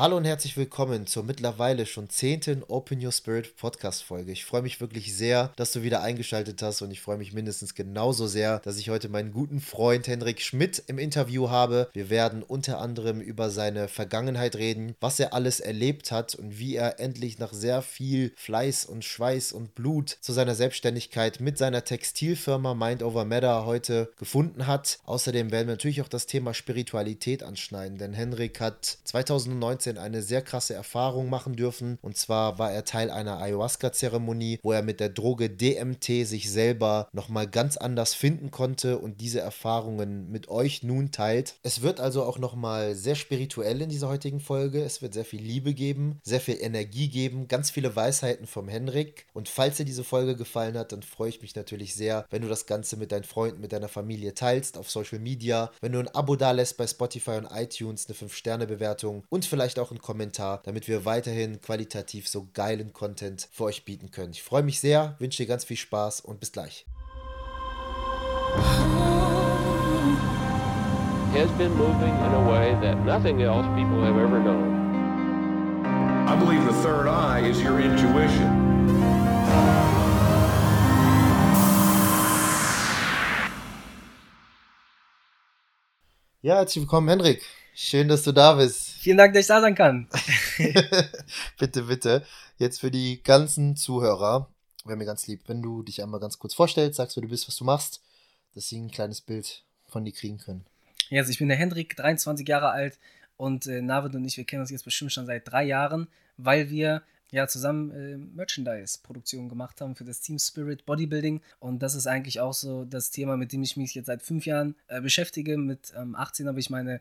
Hallo und herzlich willkommen zur mittlerweile schon zehnten Open Your Spirit Podcast Folge. Ich freue mich wirklich sehr, dass du wieder eingeschaltet hast und ich freue mich mindestens genauso sehr, dass ich heute meinen guten Freund Henrik Schmidt im Interview habe. Wir werden unter anderem über seine Vergangenheit reden, was er alles erlebt hat und wie er endlich nach sehr viel Fleiß und Schweiß und Blut zu seiner Selbstständigkeit mit seiner Textilfirma Mind Over Matter heute gefunden hat. Außerdem werden wir natürlich auch das Thema Spiritualität anschneiden, denn Henrik hat 2019 2019 eine sehr krasse Erfahrung machen dürfen. Und zwar war er Teil einer Ayahuasca-Zeremonie, wo er mit der Droge DMT sich selber nochmal ganz anders finden konnte und diese Erfahrungen mit euch nun teilt. Es wird also auch nochmal sehr spirituell in dieser heutigen Folge. Es wird sehr viel Liebe geben, sehr viel Energie geben, ganz viele Weisheiten vom Henrik. Und falls dir diese Folge gefallen hat, dann freue ich mich natürlich sehr, wenn du das Ganze mit deinen Freunden, mit deiner Familie teilst auf Social Media, wenn du ein Abo da lässt bei Spotify und iTunes, eine 5-Sterne-Bewertung und vielleicht vielleicht auch einen Kommentar, damit wir weiterhin qualitativ so geilen Content für euch bieten können. Ich freue mich sehr, wünsche dir ganz viel Spaß und bis gleich. has been moving in a way that nothing else people have ever known. I believe the third eye is your intuition. Ja, herzlich willkommen, Henrik. Schön, dass du da bist. Vielen Dank, dass ich da sein kann. bitte, bitte. Jetzt für die ganzen Zuhörer, wäre mir ganz lieb, wenn du dich einmal ganz kurz vorstellst, sagst, wer du bist, was du machst, dass sie ein kleines Bild von dir kriegen können. Ja, also ich bin der Hendrik, 23 Jahre alt und äh, Navid und ich, wir kennen uns jetzt bestimmt schon seit drei Jahren, weil wir ja zusammen äh, Merchandise-Produktionen gemacht haben für das Team Spirit Bodybuilding. Und das ist eigentlich auch so das Thema, mit dem ich mich jetzt seit fünf Jahren äh, beschäftige. Mit ähm, 18 habe ich meine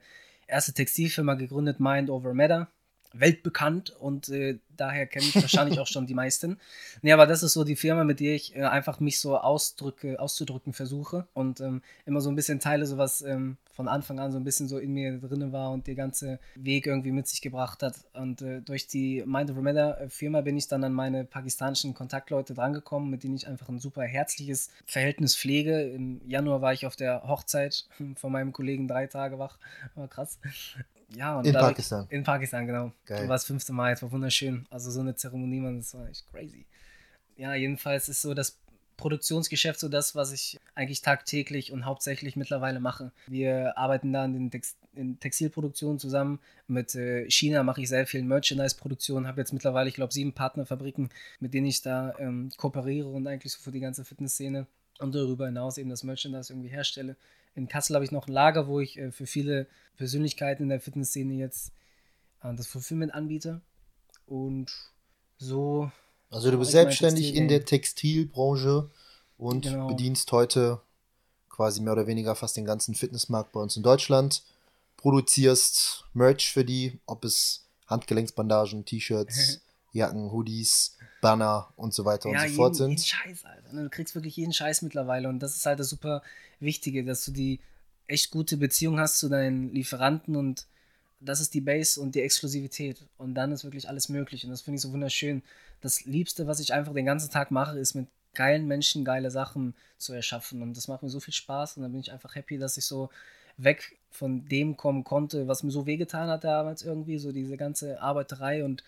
erste Textilfirma gegründet, Mind Over Matter. Weltbekannt und äh, daher kenne ich wahrscheinlich auch schon die meisten. Nee, aber das ist so die Firma, mit der ich äh, einfach mich so ausdrücke, auszudrücken versuche und ähm, immer so ein bisschen teile, so was ähm, von Anfang an so ein bisschen so in mir drin war und der ganze Weg irgendwie mit sich gebracht hat. Und äh, durch die Mind of Matter äh, Firma bin ich dann an meine pakistanischen Kontaktleute drangekommen, mit denen ich einfach ein super herzliches Verhältnis pflege. Im Januar war ich auf der Hochzeit von meinem Kollegen drei Tage wach. War krass. Ja, in Pakistan. Ich, in Pakistan, genau. Geil. War das fünfte Mal, es war wunderschön. Also so eine Zeremonie, man, das war echt crazy. Ja, jedenfalls ist so das Produktionsgeschäft so das, was ich eigentlich tagtäglich und hauptsächlich mittlerweile mache. Wir arbeiten da in den Text in Textilproduktionen zusammen. Mit äh, China mache ich sehr viel Merchandise-Produktion, habe jetzt mittlerweile, ich glaube, sieben Partnerfabriken, mit denen ich da ähm, kooperiere und eigentlich so für die ganze Fitnessszene und darüber hinaus eben das Merchandise irgendwie herstelle. In Kassel habe ich noch ein Lager, wo ich äh, für viele Persönlichkeiten in der Fitnessszene jetzt äh, das Fulfillment anbiete. Und so. Also du bist selbstständig in der Textilbranche und genau. bedienst heute quasi mehr oder weniger fast den ganzen Fitnessmarkt bei uns in Deutschland. Produzierst Merch für die, ob es Handgelenksbandagen, T-Shirts, Jacken, Hoodies, Banner und so weiter ja, und so fort sind. Jeden Scheiß, Alter. Ne? Du kriegst wirklich jeden Scheiß mittlerweile und das ist halt das super Wichtige, dass du die echt gute Beziehung hast zu deinen Lieferanten und das ist die Base und die Exklusivität. Und dann ist wirklich alles möglich. Und das finde ich so wunderschön. Das Liebste, was ich einfach den ganzen Tag mache, ist mit geilen Menschen geile Sachen zu erschaffen. Und das macht mir so viel Spaß. Und dann bin ich einfach happy, dass ich so weg von dem kommen konnte, was mir so wehgetan hat damals irgendwie. So diese ganze Arbeiterei und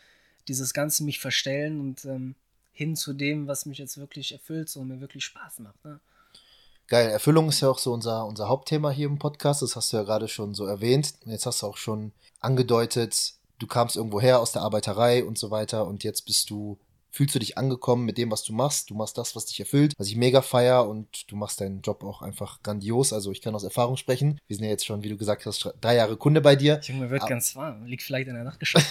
dieses ganze mich verstellen und ähm, hin zu dem, was mich jetzt wirklich erfüllt so, und mir wirklich Spaß macht. Ne? Geil, Erfüllung ist ja auch so unser, unser Hauptthema hier im Podcast. Das hast du ja gerade schon so erwähnt. Jetzt hast du auch schon angedeutet, du kamst irgendwo her aus der Arbeiterei und so weiter und jetzt bist du fühlst du dich angekommen mit dem, was du machst. Du machst das, was dich erfüllt, was ich mega feier und du machst deinen Job auch einfach grandios. Also ich kann aus Erfahrung sprechen. Wir sind ja jetzt schon, wie du gesagt hast, drei Jahre Kunde bei dir. Junge, wird Aber ganz warm. Liegt vielleicht in der Dachgeschoss.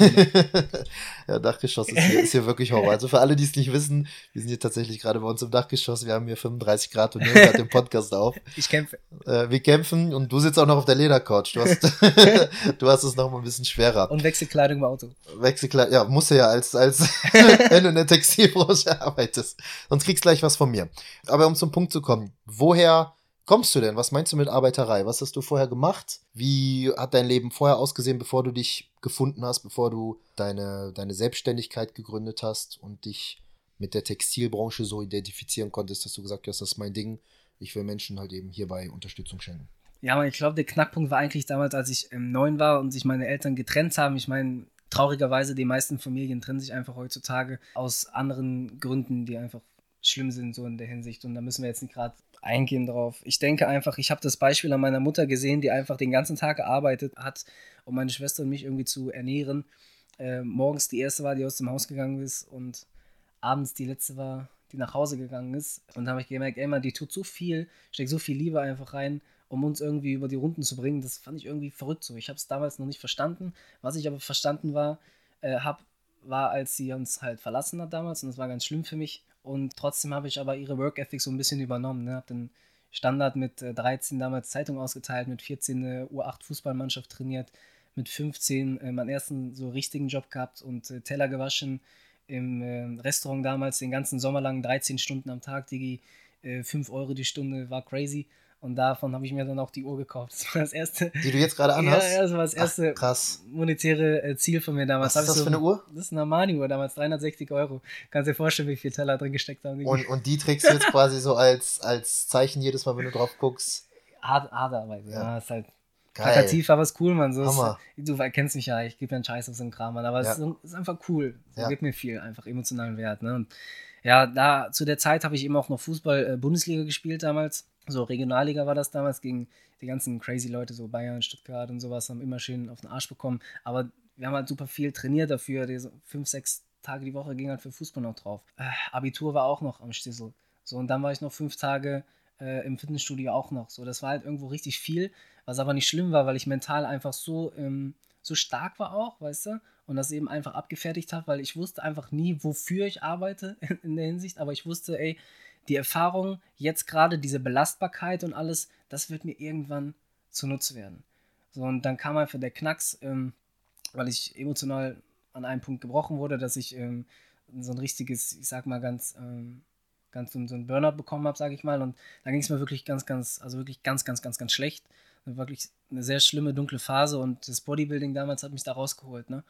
ja, Dachgeschoss ist hier, ist hier wirklich Horror. Also für alle, die es nicht wissen, wir sind hier tatsächlich gerade bei uns im Dachgeschoss. Wir haben hier 35 Grad und nehmen gerade den Podcast auf. Ich kämpfe. Äh, wir kämpfen und du sitzt auch noch auf der Ledercouch. Du hast, du hast es noch mal ein bisschen schwerer. Und Wechselkleidung im Auto. Wechselkleidung, ja, muss ja als, als wenn du Textilbranche arbeitest. Sonst kriegst du gleich was von mir. Aber um zum Punkt zu kommen, woher kommst du denn? Was meinst du mit Arbeiterei? Was hast du vorher gemacht? Wie hat dein Leben vorher ausgesehen, bevor du dich gefunden hast, bevor du deine, deine Selbstständigkeit gegründet hast und dich mit der Textilbranche so identifizieren konntest, dass du gesagt hast, das ist mein Ding. Ich will Menschen halt eben hierbei Unterstützung schenken. Ja, aber ich glaube, der Knackpunkt war eigentlich damals, als ich ähm, neun war und sich meine Eltern getrennt haben. Ich meine, traurigerweise, die meisten Familien trennen sich einfach heutzutage aus anderen Gründen, die einfach schlimm sind, so in der Hinsicht. Und da müssen wir jetzt nicht gerade eingehen drauf. Ich denke einfach, ich habe das Beispiel an meiner Mutter gesehen, die einfach den ganzen Tag gearbeitet hat, um meine Schwester und mich irgendwie zu ernähren. Äh, morgens die erste war, die aus dem Haus gegangen ist und abends die letzte war, die nach Hause gegangen ist. Und da habe ich gemerkt, ey, man, die tut so viel, steckt so viel Liebe einfach rein, um uns irgendwie über die Runden zu bringen. Das fand ich irgendwie verrückt so. Ich habe es damals noch nicht verstanden. Was ich aber verstanden war, äh, hab, war, als sie uns halt verlassen hat damals. Und das war ganz schlimm für mich. Und trotzdem habe ich aber ihre Work Ethic so ein bisschen übernommen. Ne? Habe den Standard mit äh, 13 damals Zeitung ausgeteilt, mit 14 eine U8 Fußballmannschaft trainiert, mit 15 äh, meinen ersten so richtigen Job gehabt und äh, Teller gewaschen im äh, Restaurant damals den ganzen Sommer lang 13 Stunden am Tag, Digi, 5 äh, Euro die Stunde, war crazy. Und davon habe ich mir dann auch die Uhr gekauft. Das war das erste. Die du jetzt gerade anhast? Ja, das war das erste Ach, krass. monetäre äh, Ziel von mir damals. Was ist das so, für eine Uhr? Das ist eine Armani-Uhr damals, 360 Euro. Kannst dir vorstellen, wie viel Teller drin gesteckt haben. Und, und die trägst du jetzt quasi so als, als Zeichen jedes Mal, wenn du drauf guckst? Hart, harte Arbeit, ja. ja. ist halt plakativ, aber ist cool, man. So Hammer. Ist, du kennst mich ja, ich gebe ja einen Scheiß auf so einen Kram, Mann, aber ja. es ist, ist, einfach cool. Es ja. gibt mir viel, einfach emotionalen Wert. Ne? Und ja, da zu der Zeit habe ich eben auch noch Fußball äh, Bundesliga gespielt damals so Regionalliga war das damals gegen die ganzen crazy Leute, so Bayern, Stuttgart und sowas, haben immer schön auf den Arsch bekommen. Aber wir haben halt super viel trainiert dafür. Die so fünf, sechs Tage die Woche ging halt für Fußball noch drauf. Äh, Abitur war auch noch am Stissel. So, und dann war ich noch fünf Tage äh, im Fitnessstudio auch noch. So, das war halt irgendwo richtig viel, was aber nicht schlimm war, weil ich mental einfach so, ähm, so stark war auch, weißt du? Und das eben einfach abgefertigt habe, weil ich wusste einfach nie, wofür ich arbeite in der Hinsicht, aber ich wusste, ey, die Erfahrung, jetzt gerade diese Belastbarkeit und alles, das wird mir irgendwann zunutze werden. So, und dann kam einfach der Knacks, ähm, weil ich emotional an einem Punkt gebrochen wurde, dass ich ähm, so ein richtiges, ich sag mal ganz, ähm, ganz so ein Burnout bekommen habe, sage ich mal. Und dann ging es mir wirklich ganz, ganz, also wirklich ganz, ganz, ganz, ganz schlecht. Wirklich eine sehr schlimme, dunkle Phase und das Bodybuilding damals hat mich da rausgeholt. Ne?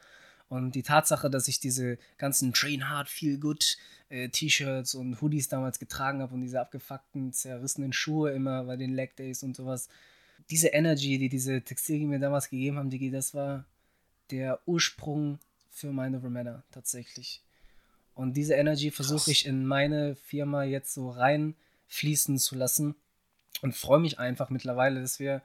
Und die Tatsache, dass ich diese ganzen Train Hard, Feel Good äh, T-Shirts und Hoodies damals getragen habe und diese abgefuckten, zerrissenen Schuhe immer bei den Leg Days und sowas. Diese Energy, die diese Textilien mir damals gegeben haben, Digi, das war der Ursprung für meine Remetta tatsächlich. Und diese Energy versuche ich in meine Firma jetzt so reinfließen zu lassen und freue mich einfach mittlerweile, dass wir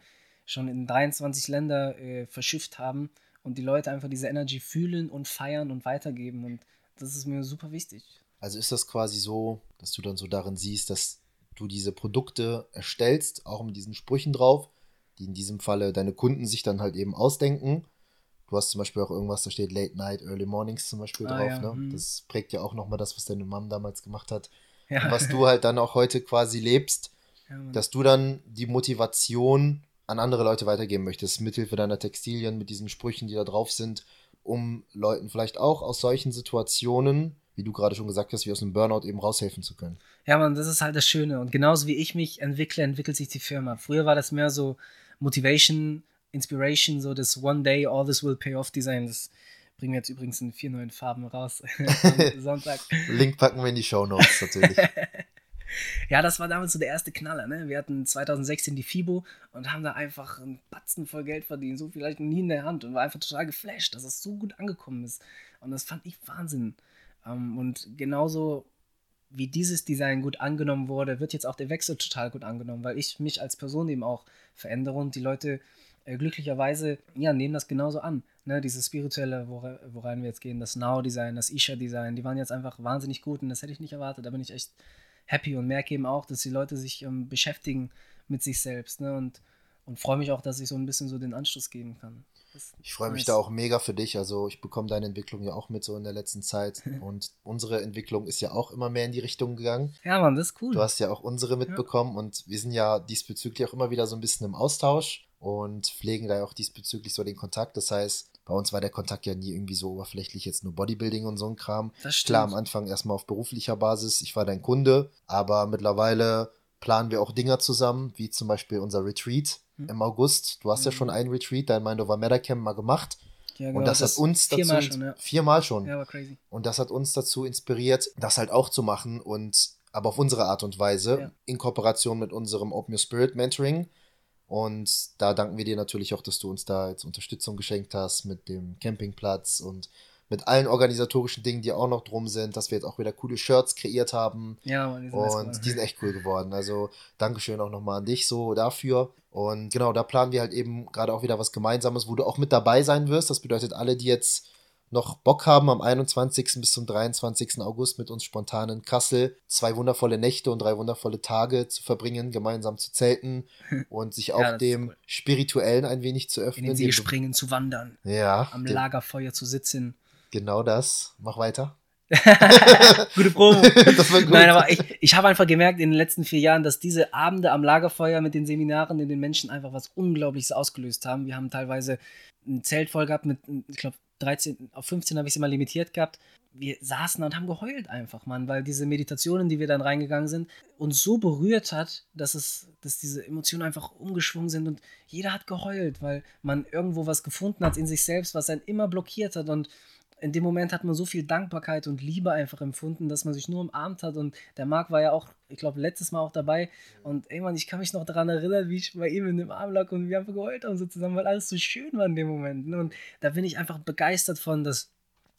schon in 23 Länder äh, verschifft haben und die Leute einfach diese Energy fühlen und feiern und weitergeben. Und das ist mir super wichtig. Also ist das quasi so, dass du dann so darin siehst, dass du diese Produkte erstellst, auch mit diesen Sprüchen drauf, die in diesem Falle deine Kunden sich dann halt eben ausdenken. Du hast zum Beispiel auch irgendwas, da steht Late Night, Early Mornings zum Beispiel ah, drauf. Ja. Ne? Hm. Das prägt ja auch nochmal das, was deine Mom damals gemacht hat. Ja. Was du halt dann auch heute quasi lebst, ja, dass du dann die Motivation an andere Leute weitergeben möchtest, mithilfe deiner Textilien, mit diesen Sprüchen, die da drauf sind, um Leuten vielleicht auch aus solchen Situationen, wie du gerade schon gesagt hast, wie aus einem Burnout eben raushelfen zu können. Ja, man, das ist halt das Schöne. Und genauso wie ich mich entwickle, entwickelt sich die Firma. Früher war das mehr so Motivation, Inspiration, so das One Day, All This Will Pay Off Design. Das bringen wir jetzt übrigens in vier neuen Farben raus am Sonntag. Link packen wir in die Show Notes natürlich. ja, das war damals so der erste Knaller. Ne? Wir hatten 2016 die FIBO und haben da einfach einen Batzen voll Geld verdient, so vielleicht nie in der Hand und war einfach total geflasht, dass es so gut angekommen ist. Und das fand ich Wahnsinn. Ähm, und genauso wie dieses Design gut angenommen wurde, wird jetzt auch der Wechsel total gut angenommen, weil ich mich als Person eben auch verändere und die Leute äh, glücklicherweise ja, nehmen das genauso an. Ne, dieses spirituelle, worein wir jetzt gehen, das Now-Design, das Isha-Design, die waren jetzt einfach wahnsinnig gut und das hätte ich nicht erwartet. Da bin ich echt happy und merke eben auch, dass die Leute sich ähm, beschäftigen mit sich selbst ne? und, und freue mich auch, dass ich so ein bisschen so den Anschluss geben kann. Ich freue mich da auch mega für dich. Also ich bekomme deine Entwicklung ja auch mit so in der letzten Zeit. Und unsere Entwicklung ist ja auch immer mehr in die Richtung gegangen. Ja, Mann, das ist cool. Du hast ja auch unsere mitbekommen ja. und wir sind ja diesbezüglich auch immer wieder so ein bisschen im Austausch und pflegen da auch diesbezüglich so den Kontakt. Das heißt, bei uns war der Kontakt ja nie irgendwie so oberflächlich, jetzt nur Bodybuilding und so ein Kram. Das stimmt. Klar, am Anfang erstmal auf beruflicher Basis, ich war dein Kunde, aber mittlerweile planen wir auch Dinger zusammen, wie zum Beispiel unser Retreat hm. im August. Du hast hm. ja schon ein Retreat, dein Mindova Metacamp mal gemacht. Ja, genau, und das, das hat uns dazu viermal schon, ja. viermal schon. Ja, war crazy. Und das hat uns dazu inspiriert, das halt auch zu machen und aber auf unsere Art und Weise ja. in Kooperation mit unserem Open Your Spirit Mentoring Und da danken wir dir natürlich auch, dass du uns da jetzt Unterstützung geschenkt hast mit dem Campingplatz und mit allen organisatorischen Dingen, die auch noch drum sind, dass wir jetzt auch wieder coole Shirts kreiert haben. Ja, Mann, die sind Und die sind echt cool geworden. Also Dankeschön auch nochmal an dich so dafür. Und genau, da planen wir halt eben gerade auch wieder was Gemeinsames, wo du auch mit dabei sein wirst. Das bedeutet, alle, die jetzt noch Bock haben, am 21. bis zum 23. August mit uns spontan in Kassel zwei wundervolle Nächte und drei wundervolle Tage zu verbringen, gemeinsam zu zelten und sich auch ja, dem cool. Spirituellen ein wenig zu öffnen. In den See springen, zu wandern. Ja. Am Lagerfeuer zu sitzen. Genau das. Mach weiter. Gute Promo. gut. Nein, aber ich, ich habe einfach gemerkt in den letzten vier Jahren, dass diese Abende am Lagerfeuer mit den Seminaren in den Menschen einfach was Unglaubliches ausgelöst haben. Wir haben teilweise ein Zelt voll gehabt mit, ich glaube, 13, auf 15 habe ich es immer limitiert gehabt. Wir saßen und haben geheult einfach, Mann, weil diese Meditationen, die wir dann reingegangen sind, uns so berührt hat, dass es, dass diese Emotionen einfach umgeschwungen sind und jeder hat geheult, weil man irgendwo was gefunden hat in sich selbst, was einen immer blockiert hat und in dem Moment hat man so viel Dankbarkeit und Liebe einfach empfunden, dass man sich nur umarmt hat. Und der Marc war ja auch, ich glaube, letztes Mal auch dabei. Und ey, Mann, ich kann mich noch daran erinnern, wie ich bei ihm in dem Arm lag und wir einfach geheult haben so zusammen, weil alles so schön war in dem Moment. Ne? Und da bin ich einfach begeistert von, dass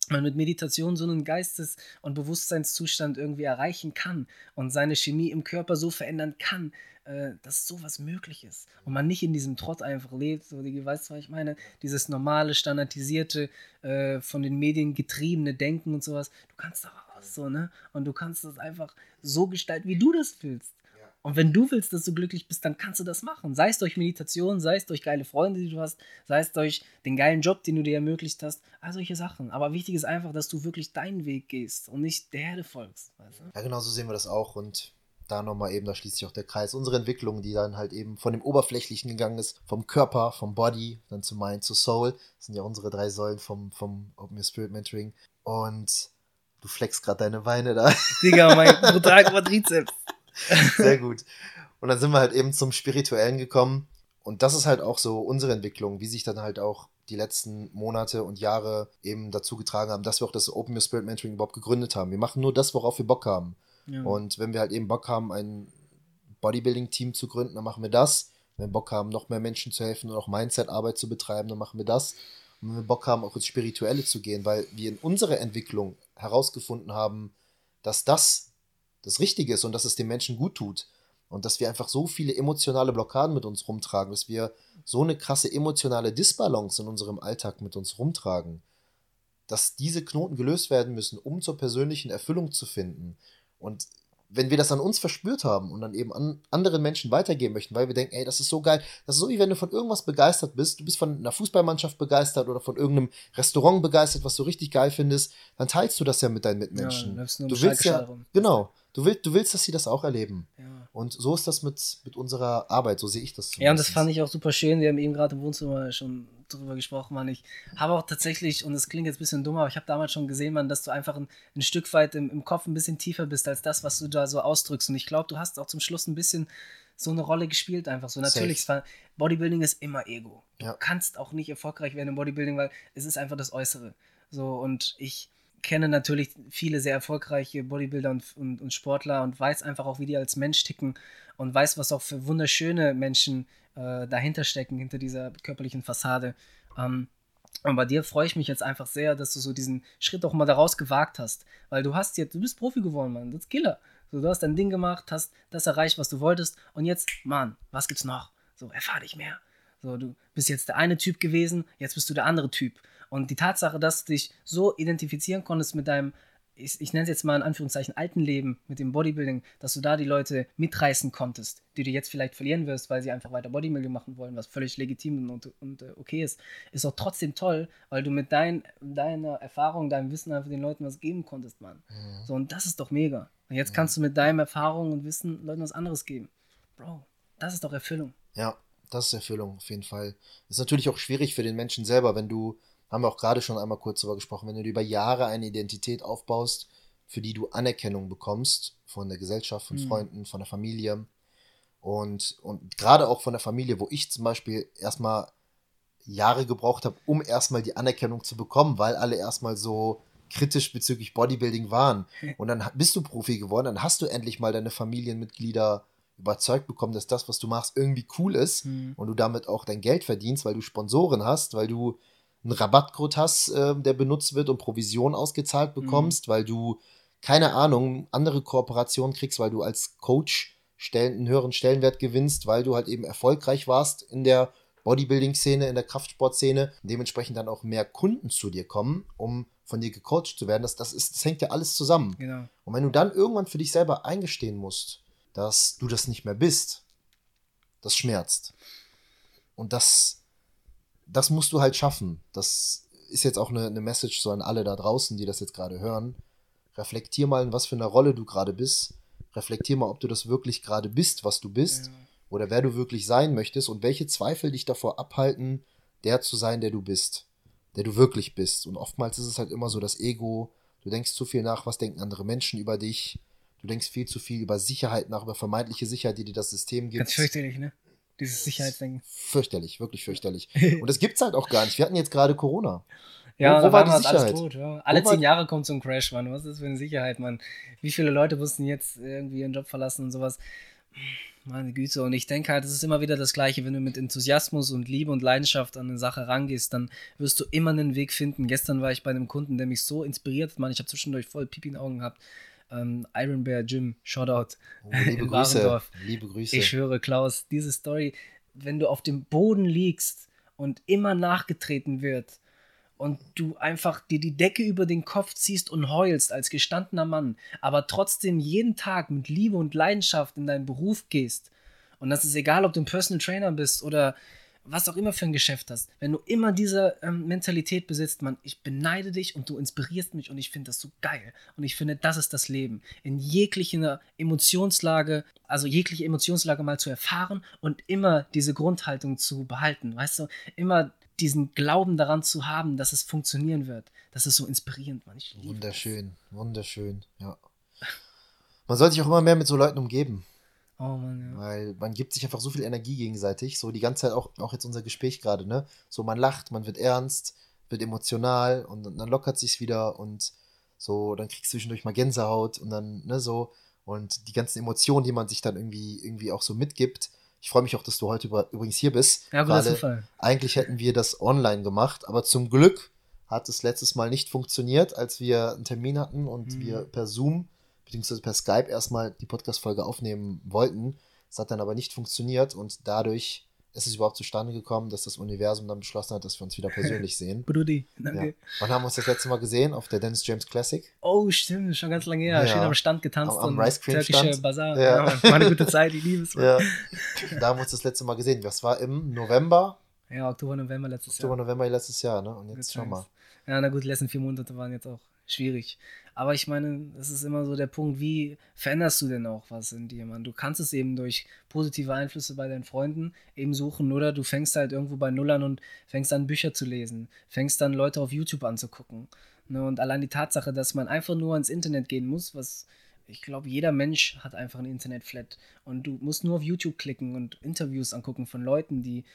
man mit Meditation so einen Geistes- und Bewusstseinszustand irgendwie erreichen kann und seine Chemie im Körper so verändern kann, äh, dass sowas möglich ist und man nicht in diesem Trott einfach lebt, so die, weißt du, was ich meine? Dieses normale, standardisierte, äh, von den Medien getriebene Denken und sowas. Du kannst da raus, so, ne? Und du kannst das einfach so gestalten, wie du das willst. Und wenn du willst, dass du glücklich bist, dann kannst du das machen. Sei es durch Meditation, sei es durch geile Freunde, die du hast, sei es durch den geilen Job, den du dir ermöglicht hast, all solche Sachen. Aber wichtig ist einfach, dass du wirklich deinen Weg gehst und nicht der Herde folgst. Weißt du? Ja, genau so sehen wir das auch. Und da nochmal eben, da schließt sich auch der Kreis. Unsere Entwicklung, die dann halt eben von dem Oberflächlichen gegangen ist, vom Körper, vom Body, dann zu Mind, zu Soul. Das sind ja unsere drei Säulen vom, vom Open Your Spirit Mentoring. Und du flexst gerade deine Beine da. Digga, mein brutal Quadrizeps. Sehr gut. Und dann sind wir halt eben zum Spirituellen gekommen. Und das ist halt auch so unsere Entwicklung, wie sich dann halt auch die letzten Monate und Jahre eben dazu getragen haben, dass wir auch das Open Your Spirit Mentoring überhaupt gegründet haben. Wir machen nur das, worauf wir Bock haben. Ja. Und wenn wir halt eben Bock haben, ein Bodybuilding-Team zu gründen, dann machen wir das. Wenn wir Bock haben, noch mehr Menschen zu helfen und auch Mindset-Arbeit zu betreiben, dann machen wir das. Und wenn wir Bock haben, auch ins Spirituelle zu gehen, weil wir in unserer Entwicklung herausgefunden haben, dass das das Richtige ist und dass es den Menschen gut tut. Und dass wir einfach so viele emotionale Blockaden mit uns rumtragen, dass wir so eine krasse emotionale Disbalance in unserem Alltag mit uns rumtragen, dass diese Knoten gelöst werden müssen, um zur persönlichen Erfüllung zu finden. Und wenn wir das an uns verspürt haben und dann eben an anderen Menschen weitergeben möchten, weil wir denken, ey, das ist so geil, das ist so wie wenn du von irgendwas begeistert bist, du bist von einer Fußballmannschaft begeistert oder von irgendeinem Restaurant begeistert, was du richtig geil findest, dann teilst du das ja mit deinen Mitmenschen. Ja, du willst ja, genau, du willst, du willst, dass sie das auch erleben. Ja. Und so ist das mit, mit unserer Arbeit, so sehe ich das. Zumindest. Ja, und das fand ich auch super schön. Wir haben eben gerade im Wohnzimmer schon drüber gesprochen, Mann. Ich habe auch tatsächlich, und das klingt jetzt ein bisschen dumm, aber ich habe damals schon gesehen, Mann, dass du einfach ein, ein Stück weit im, im Kopf ein bisschen tiefer bist als das, was du da so ausdrückst. Und ich glaube, du hast auch zum Schluss ein bisschen so eine Rolle gespielt einfach so. Natürlich, war, Bodybuilding ist immer Ego. Du ja. kannst auch nicht erfolgreich werden im Bodybuilding, weil es ist einfach das Äußere. So, und ich kenne natürlich viele sehr erfolgreiche Bodybuilder und, und, und Sportler und weiß einfach auch, wie die als Mensch ticken und weiß, was auch für wunderschöne Menschen äh, dahinter stecken, hinter dieser körperlichen Fassade. Ähm, und bei dir freue ich mich jetzt einfach sehr, dass du so diesen Schritt auch mal daraus gewagt hast. Weil du hast jetzt, du bist Profi geworden, Mann. Das ist Killer. So, du hast dein Ding gemacht, hast das erreicht, was du wolltest. Und jetzt, Mann, was gibt's noch? So, erfahr dich mehr. So, du bist jetzt der eine Typ gewesen, jetzt bist du der andere Typ. Und die Tatsache, dass du dich so identifizieren konntest mit deinem ich, ich nenne es jetzt mal in Anführungszeichen alten Leben mit dem Bodybuilding, dass du da die Leute mitreißen konntest, die du jetzt vielleicht verlieren wirst, weil sie einfach weiter Bodybuilding machen wollen, was völlig legitim und, und äh, okay ist, ist auch trotzdem toll, weil du mit dein, deiner Erfahrung, deinem Wissen einfach den Leuten was geben konntest, Mann. Mhm. So, und das ist doch mega. Und jetzt mhm. kannst du mit deinem Erfahrung und Wissen Leuten was anderes geben. Bro, das ist doch Erfüllung. Ja, das ist Erfüllung, auf jeden Fall. Ist natürlich auch schwierig für den Menschen selber, wenn du haben wir auch gerade schon einmal kurz darüber gesprochen, wenn du über Jahre eine Identität aufbaust, für die du Anerkennung bekommst von der Gesellschaft, von mhm. Freunden, von der Familie und, und gerade auch von der Familie, wo ich zum Beispiel erstmal Jahre gebraucht habe, um erstmal die Anerkennung zu bekommen, weil alle erstmal so kritisch bezüglich Bodybuilding waren. Und dann bist du Profi geworden, dann hast du endlich mal deine Familienmitglieder überzeugt bekommen, dass das, was du machst, irgendwie cool ist Mhm. und du damit auch dein Geld verdienst, weil du Sponsoren hast, weil du einen Rabattcode hast, äh, der benutzt wird und Provision ausgezahlt bekommst, weil du, keine Ahnung, andere Kooperationen kriegst, weil du als Coach stellen, einen höheren Stellenwert gewinnst, weil du halt eben erfolgreich warst in der Bodybuilding-Szene, in der Kraftsportszene, dementsprechend dann auch mehr Kunden zu dir kommen, um von dir gecoacht zu werden. Das, das, ist, das hängt ja alles zusammen. Genau. Und wenn du dann irgendwann für dich selber eingestehen musst, dass du das nicht mehr bist, das schmerzt. Und das, das musst du halt schaffen. Das ist jetzt auch eine, eine Message so an alle da draußen, die das jetzt gerade hören. Reflektier mal, in was für einer Rolle du gerade bist. Reflektier mal, ob du das wirklich gerade bist, was du bist. Ja. Oder wer du wirklich sein möchtest und welche Zweifel dich davor abhalten, der zu sein, der du bist. Der du wirklich bist. Und oftmals ist es halt immer so das Ego. Du denkst zu viel nach, was denken andere Menschen über dich. Du denkst viel zu viel über Sicherheit nach, über vermeintliche Sicherheit, die dir das System gibt. Ganz fürchterlich, ne? Dieses Sicherheitsdenken. Fürchterlich, wirklich fürchterlich. Und das gibt's halt auch gar nicht. Wir hatten jetzt gerade Corona. Ja, wo da war die alles Sicherheit? tot. Ja. Alle Wo zehn Jahre kommt so ein Crash, Mann. Was ist das für eine Sicherheit, Mann? Wie viele Leute mussten jetzt irgendwie ihren Job verlassen und sowas? Meine Güte. Und ich denke halt, es ist immer wieder das Gleiche. Wenn du mit Enthusiasmus und Liebe und Leidenschaft an eine Sache rangehst, dann wirst du immer einen Weg finden. Gestern war ich bei einem Kunden, der mich so inspiriert hat, Mann. Ich habe zwischendurch voll Pipi in den Augen gehabt. Ähm, Iron Bear Jim, Shoutout. Oh, liebe In Grüße. Warendorf. Liebe Grüße. Ich schwöre, Klaus, diese Story, wenn du auf dem Boden liegst und immer nachgetreten wird und du einfach dir die Decke über den Kopf ziehst und heulst als gestandener Mann, aber trotzdem jeden Tag mit Liebe und Leidenschaft in deinen Beruf gehst. Und das ist egal, ob du ein Personal Trainer bist oder was auch immer für ein Geschäft hast. Wenn du immer diese ähm, Mentalität besitzt, man, ich beneide dich und du inspirierst mich und ich finde das so geil. Und ich finde, das ist das Leben. In jeglicher Emotionslage, also jegliche Emotionslage mal zu erfahren und immer diese Grundhaltung zu behalten. Weißt du, immer diesen Glauben daran zu haben, dass es funktionieren wird. Das ist so inspirierend, man. Ich liebe Wunderschön, wunderschön, ja. Man sollte sich auch immer mehr mit so Leuten umgeben, Das. Oh Mann, ja. weil man gibt sich einfach so viel Energie gegenseitig, so die ganze Zeit auch, auch jetzt unser Gespräch gerade, ne? So man lacht, man wird ernst, wird emotional und dann lockert sich's wieder und so, dann kriegst du zwischendurch mal Gänsehaut und dann, ne, so und die ganzen Emotionen, die man sich dann irgendwie, irgendwie auch so mitgibt. Ich freue mich auch, dass du heute über, übrigens hier bist. Ja, guter Gerade- Zufall. Eigentlich hätten wir das online gemacht, aber zum Glück hat es letztes Mal nicht funktioniert, als wir einen Termin hatten und Mhm. wir per Zoom bzw. per Skype erstmal die Podcast-Folge aufnehmen wollten. Es hat dann aber nicht funktioniert und dadurch ist es überhaupt zustande gekommen, dass das Universum dann beschlossen hat, dass wir uns wieder persönlich sehen. Brudi, Ja. danke. Wann haben wir uns das letzte Mal gesehen? Auf der Dennis James Classic? Oh, stimmt, schon ganz lange her. Ja. Schön am Stand getanzt Am- am und Rice Cream türkische. Bazar. Ja. Ja. War eine gute Zeit, ich liebe es. Ja. da haben wir uns das letzte Mal gesehen. Das war im November, Ja, Oktober, November letztes Oktober, Jahr. November letztes Jahr, ne? Und jetzt schau mal. Ja, na gut, die letzten vier Monate waren jetzt auch schwierig. Aber ich meine, das ist immer so der Punkt, wie veränderst du denn auch was in dir, Mann? Du kannst es eben durch positive Einflüsse bei deinen Freunden eben suchen oder du fängst halt irgendwo bei Null an und fängst an, Bücher zu lesen, fängst dann Leute auf YouTube anzugucken. Ne? Und allein die Tatsache, dass man einfach nur ans Internet gehen muss, was ich glaube, jeder Mensch hat einfach ein Internet-Flat. Und du musst nur auf YouTube klicken und Interviews angucken von Leuten, die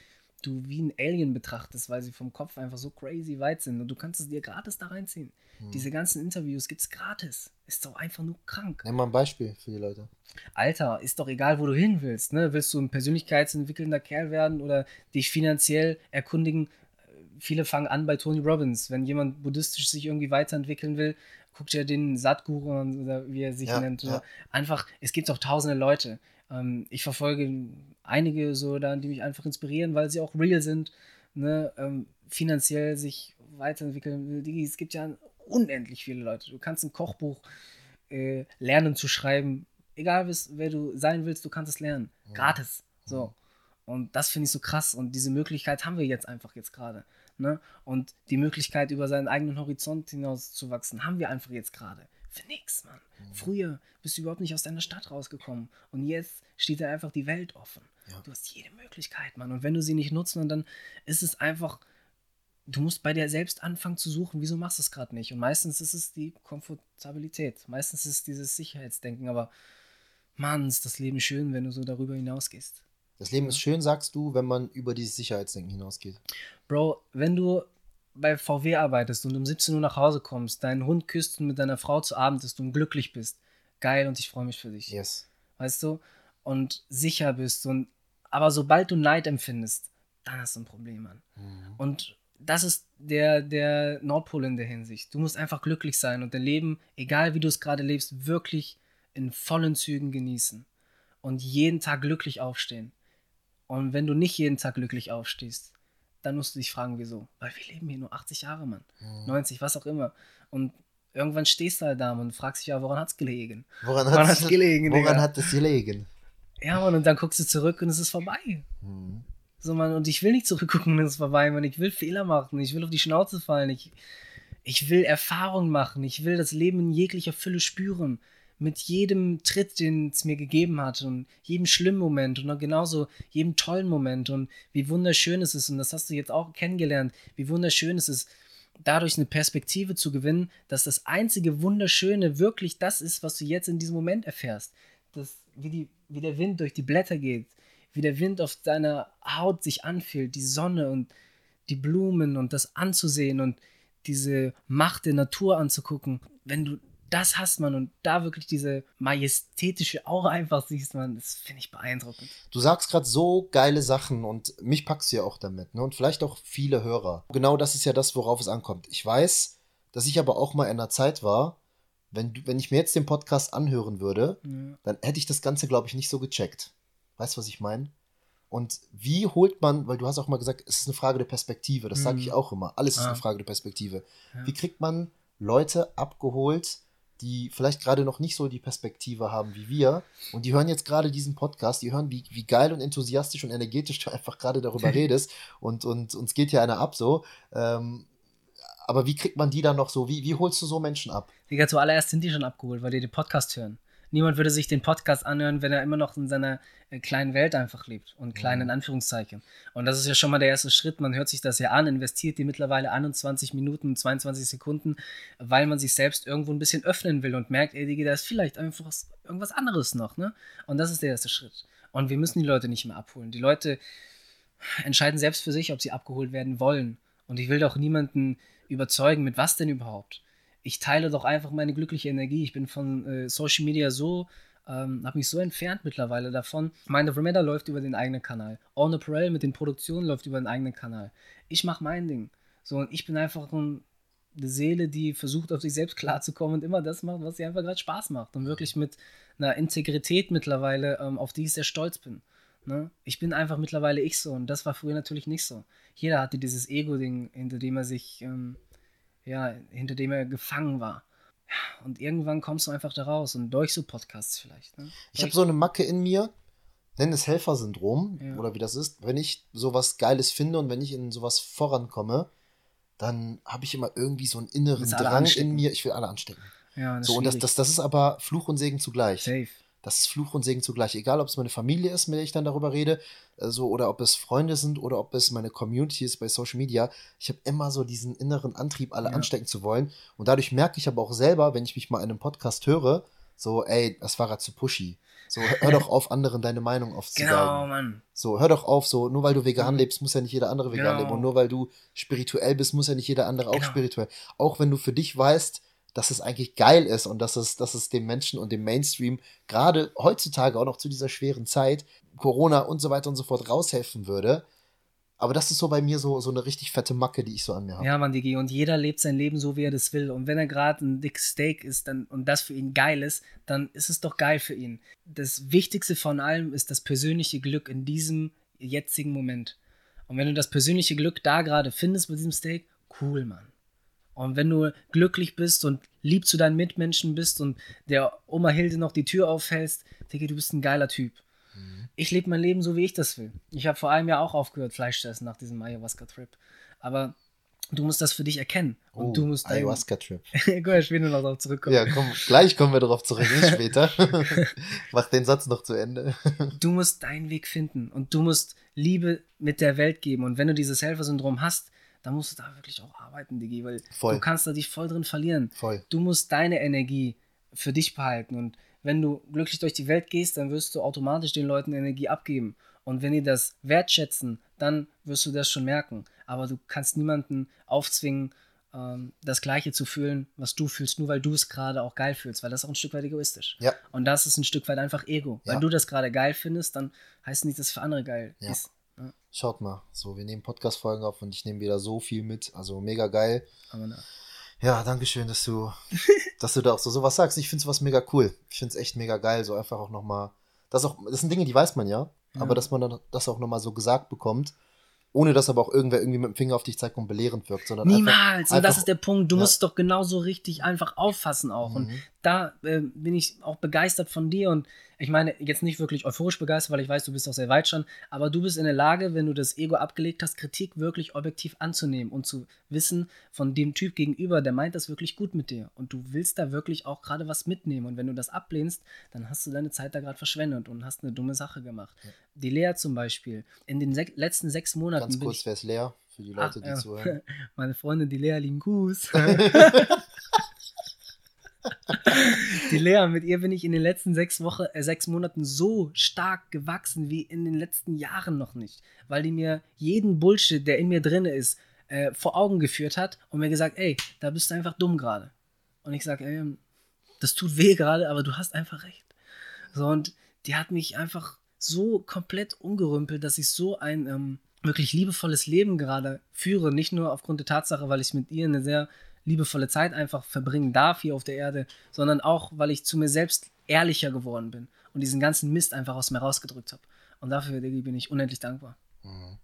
du wie ein Alien betrachtest, weil sie vom Kopf einfach so crazy weit sind. Und du kannst es dir gratis da reinziehen. Hm. Diese ganzen Interviews gibt's gratis. Ist doch einfach nur krank. Nimm mal ein Beispiel für die Leute. Alter, ist doch egal, wo du hin willst. Ne? Willst du ein persönlichkeitsentwickelnder Kerl werden oder dich finanziell erkundigen? Viele fangen an bei Tony Robbins. Wenn jemand buddhistisch sich irgendwie weiterentwickeln will, guckt er den Satguru an oder wie er sich Ja, nennt. Ja. Einfach, es gibt auch tausende Leute. Ähm, ich verfolge einige so da, die mich einfach inspirieren, weil sie auch real sind, ne? ähm, finanziell sich weiterentwickeln Es gibt ja unendlich viele Leute. Du kannst ein Kochbuch äh, lernen zu schreiben. Egal, wer du sein willst, du kannst es lernen. Mhm. Gratis. So. Und das finde ich so krass. Und diese Möglichkeit haben wir jetzt einfach jetzt gerade. Ne? Und die Möglichkeit, über seinen eigenen Horizont hinaus zu wachsen, haben wir einfach jetzt gerade. Für nix, Mann. Mhm. Früher bist du überhaupt nicht aus deiner Stadt rausgekommen. Und jetzt steht dir einfach die Welt offen. Ja. Du hast jede Möglichkeit, Mann. Und wenn du sie nicht nutzt, dann ist es einfach, du musst bei dir selbst anfangen zu suchen, wieso machst du es gerade nicht? Und meistens ist es die Komfortabilität. Meistens ist es dieses Sicherheitsdenken. Aber Mann, ist das Leben schön, wenn du so darüber hinausgehst. Das Leben ist schön, sagst du, wenn man über dieses Sicherheitsdenken hinausgeht. Bro, wenn du bei VW arbeitest und um 17 Uhr nach Hause kommst, deinen Hund küsst und mit deiner Frau zu Abend isst und glücklich bist, geil und ich freue mich für dich. Yes. Weißt du? und sicher bist und aber sobald du Neid empfindest, dann hast du ein Problem, Mann. Mhm. Und das ist der, der Nordpol in der Hinsicht. Du musst einfach glücklich sein und dein Leben, egal wie du es gerade lebst, wirklich in vollen Zügen genießen. Und jeden Tag glücklich aufstehen. Und wenn du nicht jeden Tag glücklich aufstehst, dann musst du dich fragen, wieso. Weil wir leben hier nur 80 Jahre, Mann. Mhm. 90, was auch immer. Und irgendwann stehst du halt da und fragst dich ja, woran hat's gelegen? Woran, Woran hat's- hat's gelegen, Woran Digga? hat es gelegen? Ja, Mann, und dann guckst du zurück und es ist vorbei. Mhm. So, Mann, und ich will nicht zurückgucken, und es ist vorbei, Mann. Ich will Fehler machen, ich will auf die Schnauze fallen, ich, ich will Erfahrung machen, ich will das Leben in jeglicher Fülle spüren. Mit jedem Tritt, den es mir gegeben hat und jedem schlimmen Moment und genauso jedem tollen Moment und wie wunderschön es ist, und das hast du jetzt auch kennengelernt, wie wunderschön es ist, dadurch eine Perspektive zu gewinnen, dass das einzige Wunderschöne wirklich das ist, was du jetzt in diesem Moment erfährst. Das, wie, die, wie der Wind durch die Blätter geht, wie der Wind auf deiner Haut sich anfühlt, die Sonne und die Blumen und das anzusehen und diese Macht der Natur anzugucken. Wenn du das hast, man, und da wirklich diese majestätische Aura einfach siehst, man, das finde ich beeindruckend. Du sagst gerade so geile Sachen und mich packst du ja auch damit, ne? Und vielleicht auch viele Hörer. Genau das ist ja das, worauf es ankommt. Ich weiß, dass ich aber auch mal in einer Zeit war, wenn, wenn ich mir jetzt den Podcast anhören würde, Ja. dann hätte ich das Ganze, glaube ich, nicht so gecheckt. Weißt du, was ich meine? Und wie holt man, weil du hast auch mal gesagt, es ist eine Frage der Perspektive, das sage Mhm. ich auch immer, alles ist Ah. eine Frage der Perspektive. Ja. Wie kriegt man Leute abgeholt, die vielleicht gerade noch nicht so die Perspektive haben wie wir und die hören jetzt gerade diesen Podcast, die hören, wie, wie geil und enthusiastisch und energetisch du einfach gerade darüber redest und, und uns geht ja einer ab so. Ähm, aber wie kriegt man die dann noch so, wie, wie holst du so Menschen ab? Digga, zuallererst sind die schon abgeholt, weil die den Podcast hören. Niemand würde sich den Podcast anhören, wenn er immer noch in seiner äh, kleinen Welt einfach lebt. Und klein in Anführungszeichen. Und das ist ja schon mal der erste Schritt. Man hört sich das ja an, investiert die mittlerweile 21 Minuten und 22 Sekunden, weil man sich selbst irgendwo ein bisschen öffnen will und merkt, ey, Digga, da ist vielleicht einfach was, irgendwas anderes noch, ne? Und das ist der erste Schritt. Und wir müssen die Leute nicht mehr abholen. Die Leute entscheiden selbst für sich, ob sie abgeholt werden wollen. Und ich will doch niemanden überzeugen, mit was denn überhaupt. Ich teile doch einfach meine glückliche Energie. Ich bin von äh, Social Media so, ähm, habe mich so entfernt mittlerweile davon. Mind of Remember läuft über den eigenen Kanal. On Apparel mit den Produktionen läuft über den eigenen Kanal. Ich mache mein Ding. So, und ich bin einfach ein, eine Seele, die versucht, auf sich selbst klarzukommen und immer das macht, was ihr einfach gerade Spaß macht. Und wirklich mit einer Integrität mittlerweile, ähm, auf die ich sehr stolz bin. Ne? Ich bin einfach mittlerweile ich so und das war früher natürlich nicht so. Jeder hatte dieses Ego-Ding, hinter dem er sich, ähm, ja, hinter dem er gefangen war. Ja, und irgendwann kommst du einfach da raus und durch so Podcasts vielleicht. Ne? Ich habe so eine Macke in mir, nenn es Helfersyndrom Ja. oder wie das ist. Wenn ich sowas Geiles finde und wenn ich in sowas vorankomme, dann habe ich immer irgendwie so einen inneren Drang anstecken? in mir. Ich will alle anstecken. ja, das So, und das, das, das ist aber Fluch und Segen zugleich. Safe. Das ist Fluch und Segen zugleich. Egal, ob es meine Familie ist, mit der ich dann darüber rede, also, oder ob es Freunde sind oder ob es meine Community ist bei Social Media. Ich habe immer so diesen inneren Antrieb, alle Ja. anstecken zu wollen. Und dadurch merke ich aber auch selber, wenn ich mich mal in einem Podcast höre, so, ey, das war gerade zu pushy. So, hör doch auf, anderen deine Meinung aufzusagen. Genau, Mann. So, hör doch auf, so, nur weil du vegan Mhm. lebst, muss ja nicht jeder andere vegan Genau. leben. Und nur weil du spirituell bist, muss ja nicht jeder andere auch Genau. spirituell. Auch wenn du für dich weißt, dass es eigentlich geil ist und dass es, dass es dem Menschen und dem Mainstream gerade heutzutage auch noch zu dieser schweren Zeit, Corona und so weiter und so fort, raushelfen würde. Aber das ist so bei mir so, so eine richtig fette Macke, die ich so an mir habe. Ja, Mann, Digi. Und jeder lebt sein Leben so, wie er das will. Und wenn er gerade ein dickes Steak isst dann, und das für ihn geil ist, dann ist es doch geil für ihn. Das Wichtigste von allem ist das persönliche Glück in diesem jetzigen Moment. Und wenn du das persönliche Glück da gerade findest mit diesem Steak, cool, Mann. Und wenn du glücklich bist und lieb zu deinen Mitmenschen bist und der Oma Hilde noch die Tür aufhältst, Digga, du bist ein geiler Typ. Ich lebe mein Leben so, wie ich das will. Ich habe vor einem Jahr auch aufgehört, Fleisch zu essen nach diesem Ayahuasca-Trip. Aber du musst das für dich erkennen. Und Oh, du musst. Ayahuasca-Trip. Guck mal, ich will nur noch darauf zurückkommen. Ja, komm, gleich kommen wir darauf zurück, nicht später. Mach den Satz noch zu Ende. Du musst deinen Weg finden und du musst Liebe mit der Welt geben. Und wenn du dieses Helfersyndrom hast, dann musst du da wirklich auch arbeiten, Digi, weil Voll. du kannst da dich voll drin verlieren. Voll. Du musst deine Energie für dich behalten. Und wenn du glücklich durch die Welt gehst, dann wirst du automatisch den Leuten Energie abgeben. Und wenn die das wertschätzen, dann wirst du das schon merken. Aber du kannst niemanden aufzwingen, ähm, das Gleiche zu fühlen, was du fühlst, nur weil du es gerade auch geil fühlst, weil das ist auch ein Stück weit egoistisch. Ja. Und das ist ein Stück weit einfach Ego. Ja. Wenn du das gerade geil findest, dann heißt nicht, dass es für andere geil Ja. ist. Schaut mal, so, wir nehmen Podcast-Folgen auf und ich nehme wieder so viel mit. Also mega geil. aber na, Ja, danke schön, dass du, dass du da auch so sowas sagst. Ich finde was mega cool. Ich finde es echt mega geil, so einfach auch nochmal. Das, auch, das sind Dinge, die weiß man ja, Ja. aber dass man dann das auch nochmal so gesagt bekommt, ohne dass aber auch irgendwer irgendwie mit dem Finger auf dich zeigt und belehrend wirkt, sondern einfach, Niemals. Und einfach- das ist der Punkt. Du Ja. musst es doch genauso richtig einfach auffassen auch. Und Mhm. Da äh, bin ich auch begeistert von dir. Und ich meine, jetzt nicht wirklich euphorisch begeistert, weil ich weiß, du bist auch sehr weit schon. Aber du bist in der Lage, wenn du das Ego abgelegt hast, Kritik wirklich objektiv anzunehmen und zu wissen von dem Typ gegenüber, der meint das wirklich gut mit dir. Und du willst da wirklich auch gerade was mitnehmen. Und wenn du das ablehnst, dann hast du deine Zeit da gerade verschwendet und hast eine dumme Sache gemacht. Die Lea zum Beispiel, in den sek letzten sechs Monaten Ganz kurz, wer ist leer für die Leute, Ach, die ja. zuhören. Meine Freundin, die Lea, lieben Gruß. die Lea, mit ihr bin ich in den letzten sechs, Wochen, äh, sechs Monaten so stark gewachsen wie in den letzten Jahren noch nicht. Weil die mir jeden Bullshit, der in mir drin ist, äh, vor Augen geführt hat und mir gesagt, ey, da bist du einfach dumm gerade. Und ich sage, ey, das tut weh gerade, aber du hast einfach recht. So, und die hat mich einfach so komplett umgerümpelt, dass ich so ein ähm, wirklich liebevolles Leben gerade führe. Nicht nur aufgrund der Tatsache, weil ich mit ihr eine sehr liebevolle Zeit einfach verbringen darf hier auf der Erde, sondern auch, weil ich zu mir selbst ehrlicher geworden bin und diesen ganzen Mist einfach aus mir rausgedrückt habe. Und dafür, Diggi, bin ich unendlich dankbar. Mhm.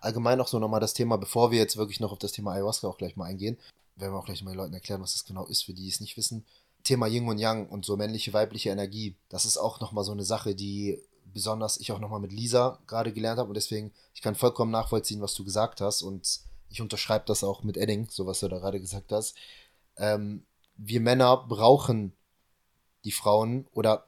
Allgemein auch so nochmal das Thema, bevor wir jetzt wirklich noch auf das Thema Ayahuasca auch gleich mal eingehen, werden wir auch gleich mal den Leuten erklären, was das genau ist, für die es nicht wissen. Thema Yin und Yang und so männliche, weibliche Energie, das ist auch nochmal so eine Sache, die besonders ich auch nochmal mit Lisa gerade gelernt habe und deswegen, ich kann vollkommen nachvollziehen, was du gesagt hast und ich unterschreibe das auch mit Edding, so was du da gerade gesagt hast. Ähm, wir Männer brauchen die Frauen oder